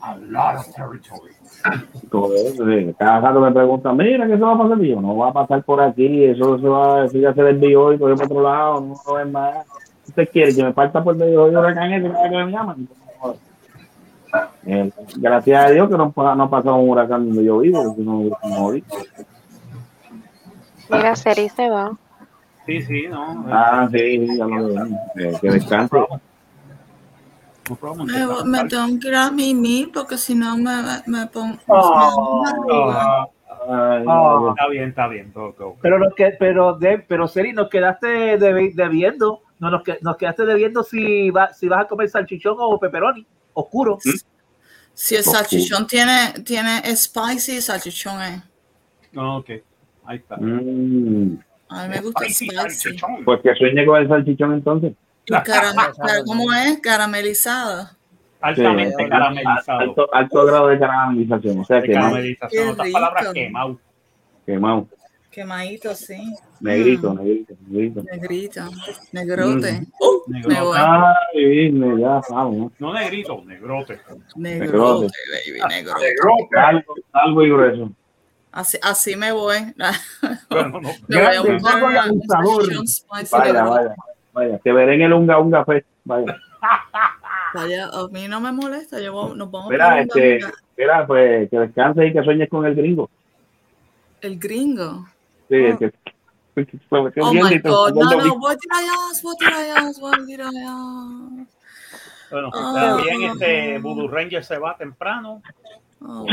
a lot of territory. Todo eso, sí. Cada rato me preguntan, mira, ¿qué se va a pasar? Y yo, no va a pasar por aquí, eso se va, eso ya se desvió y cogió para otro lado, no lo ven más. ¿Usted quiere que me parta por medio de huracán ese que me llaman? Eh, gracias a Dios que no, no ha pasado un huracán donde yo vivo, porque no, no. Mira, Seri se va. Sí, sí, no. Ah, sí, sí, ya lo veo. Eh, que descanse. No problem. Me, tengo que ir a mimir porque si no me, me pongo. Oh, está bien, está bien. go, go, go. Pero, nos que, pero, de, pero Seri, nos quedaste debi- debiendo. No, nos, que- nos quedaste debiendo si, va, si vas a comer salchichón o pepperoni oscuro. Si el salchichón tiene, tiene spicy, salchichón es. No, ok. Ahí está. Mm, A mí me gusta Spicy spicy. pues que sueñe con el salchichón entonces. ¿Cómo es? Caramelizado. Altamente Sí, caramelizado. Alto, alto grado de caramelización, o sea De que no, caramelización. Otras palabras, quemado. quemado, Quemadito, sí. negrito, Mm, negrito, negrito. negrito. Negrote. Mm. Uh, me Negrote. voy. Ay, Disney, ya vamos, ¿no? No negrito, negrote. Negrote, baby, negrote. Algo, algo y grueso. Así, así me voy. Bueno, no. Me voy a buscar Vaya, negrote. vaya, vaya. Te veré en el Unga Unga Fest. Vaya. Vaya, a mí no me molesta. Yo voy- nos vamos Mira, este, mira, pues que descanses y que sueñes con el gringo. el gringo. Sí, el que. Oh my God, no, no, domingo. voy a tirar allá, voy a tirar allá, voy a tirar allá. Bueno, Ah. también este Voodoo Ranger se va temprano. Oh,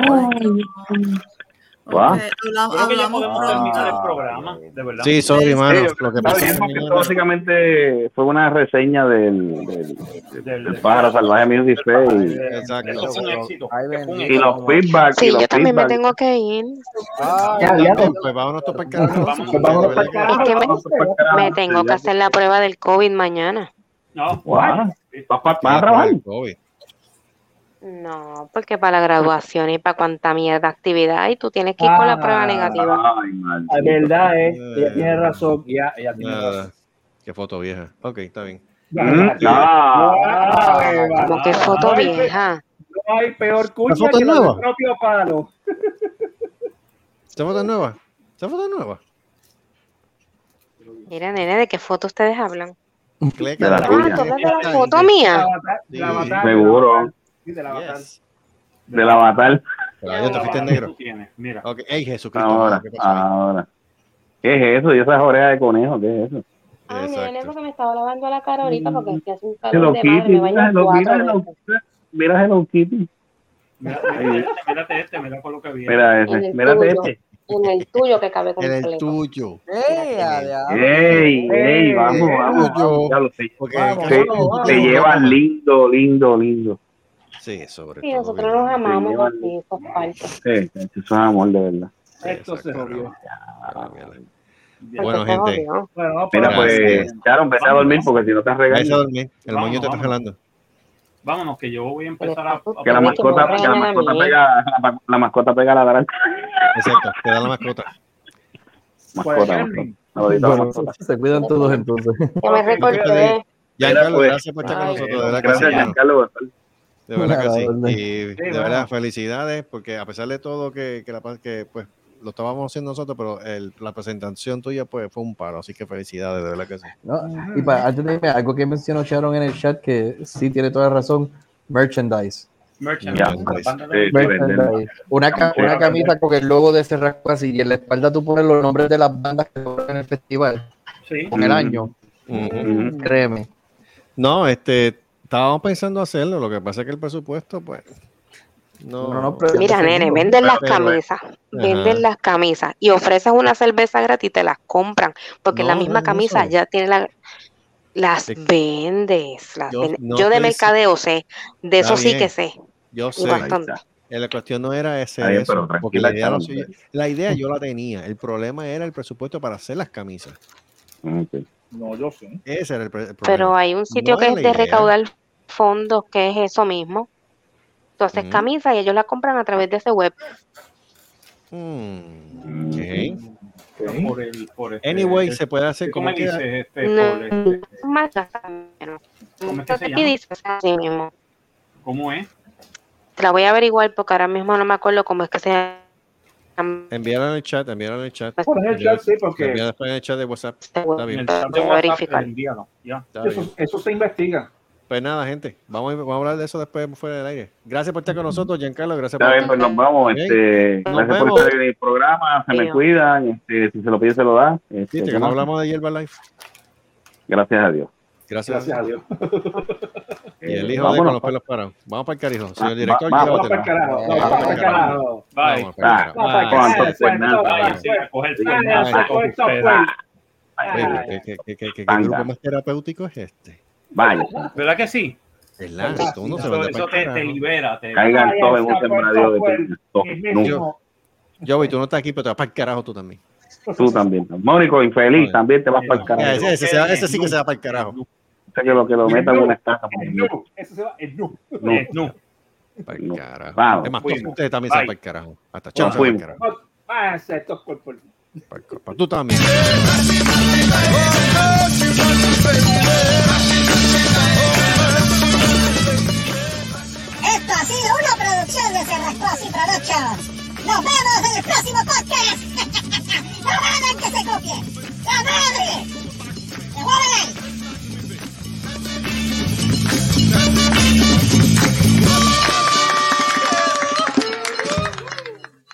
Creo que ya hablamos podemos terminar el pronto. programa, de verdad. Sí, sorry, mano. Sí, Lo que está pasa bien, es porque que esto básicamente fue una reseña del, del, Del- del pájaro salvaje Music Fest y, Exacto. Eso fue un éxito. Ahí que fue un ven. y los feedback. y Sí, los yo también me tengo que ir. Ah, Ya, ya, ya. ya. Pues vámonos para el me, tengo que hacer la prueba del COVID mañana. No, Guau. ¿Vas, pa- vas Ah, a trabajar? COVID. No, porque para la graduación y para cuanta mierda actividad y tú tienes que ir con la prueba Ah. negativa. Ay, maldito. Es verdad, eh. Ella tiene razón. Ella, ella tiene razón. Nada. Qué foto vieja. Ok, está bien. Mm, ah. Ay, Como que foto no vieja. No hay peor foto que la nueva? del propio palo. ¿Esta foto es nueva? ¿Esta foto es nueva? Mira, nene, ¿de qué foto ustedes hablan? De la Ah, tuya. ¿tú hablas de la foto mía? La Sí, batalla, seguro. Sí, de la batalla. Yes. Del avatar. Pero yo te fuiste en que negro. Mira, Ok, ey, Jesucristo. Ahora, ¿qué ahora. ¿Qué es eso? ¿Y esas orejas de conejo? ¿Qué es eso? Ah, nene, Exacto. porque me estaba lavando la cara ahorita porque es que hace un Hello calor de madre, Kitty, me baño mira Hello, mira cuatro mira Hello Kitty. mira, mira este, mírate este, mira con lo que viene. Mira En ese, el mírate este. En el tuyo que cabe En el completo. tuyo. ¡Ey, ey! Vamos, vamos. vamos, ya lo sé. Se, se llevan lindo, lindo, lindo. Sí, sobre Sí, nosotros nos amamos así, esos partes. Sí, eso es amor de verdad. Esto se jodió. Bueno, gente. Bueno, Mira, pues, Sharon, vete a dormir porque si no te Vete a dormir. El moño te está vamos. jalando. Vámonos, que yo voy a empezar a. Que la mascota, que la mascota pega, la, la mascota pega la naranja. Exacto, te da la mascota. Mascota, Bueno, mascota. se cuidan todos entonces. Que me recorté. Ya, Carlos, pues. gracias por estar con nosotros. Gracias. Giancarlo. De verdad que sí. Nada, Y Sí, de verdad, felicidades, porque a pesar de todo que, que, la, que pues lo estábamos haciendo nosotros, pero el- la presentación tuya pues fue un paro, así que felicidades, de verdad que sí. ¿no? Y para, antes de irme, algo que mencionó Sharon en el chat que sí tiene toda la razón, merchandise. Merchandise. Una, ca- una camisa con el logo de ese rasco así y en la espalda tú pones los nombres de las bandas que tocan en el festival Sí. con el año. Créeme. No, este, estábamos pensando hacerlo, lo que pasa es que el presupuesto, pues, no. No, no, pero- Mira, nene, venden las Pero, camisas, venden ajá. las camisas y ofreces una cerveza gratis y te las compran, porque la misma camisa ya tiene la... Las Es- vendes, las Yo vendes. no Yo de mercadeo sé, de eso sí que sé. Yo sé, bastante. eh, la cuestión no era ese eso, porque la idea, soy- la idea yo la tenía, el problema era el presupuesto para hacer las camisas. Ok. No, yo sé. Ese era el, problema. Pero hay un sitio No que es de idea. recaudar fondos, que es eso mismo. Tú haces Ujú. camisas y ellos la compran a través de ese web. Mm. Por el, por este- Anyway, se puede hacer ¿Cómo como? Este, No, por este-. ¿Cómo es que se Aquí llama? dice así mismo. ¿Cómo es? Te la voy a averiguar porque ahora mismo no me acuerdo cómo es que se llama. Envíalo en el chat, envíalo en el chat. Pues, Pon en el chat, sí, porque- en el chat de WhatsApp. Este Está En bien. el chat de Voy a WhatsApp, verificar. envíalo, ya. Está bien. Eso, eso se investiga. Pues nada, gente. Vamos a, vamos a hablar de eso después fuera del aire. Gracias por estar con nosotros, Giancarlo. Gracias por bien, pues nos vamos. Este, Nos gracias vemos. por estar en el programa. Se me cuidan. Este, si se lo pide, se lo da. Este, Viste que ¿qué no hablamos de Hierba Life. Gracias a Dios. Gracias. Gracias a Dios. Y el hijo de con los pelos parados. Vamos para el carijo. Señor Va- director, va- Vamos para el carajo. Vamos Vamos para para el el carajo. carajo. Bye. Vamos para el Ah, carajo. Vamos para el carajo. ¿qué, grupo más terapéutico es este? Vaya. ¿Verdad que sí? Todo uno se Eso, va eso de te, te libera. Te, Caigan todos en un sembradío de. Yo, voy, tú no estás aquí, pero te vas para el carajo tú también. Tú también. Mónico, infeliz, también te vas para el carajo. ese, ese ese sí que se va para el carajo. Que lo que lo metan en una estaca. El nu. Eso se va. El nu. No. No. Para el No. carajo. Vamos. Es más, todos ustedes también se van Bye. para el carajo. Hasta Nos Chavo se va para el fuimos. carajo. Váyanse estos cuerpos. Para el carajo. Tú también. Esto ha sido una producción de Cerrascosi Productions. Nos vemos en el próximo podcast. no hagan que se copie. ¡La madre! ¡La madre!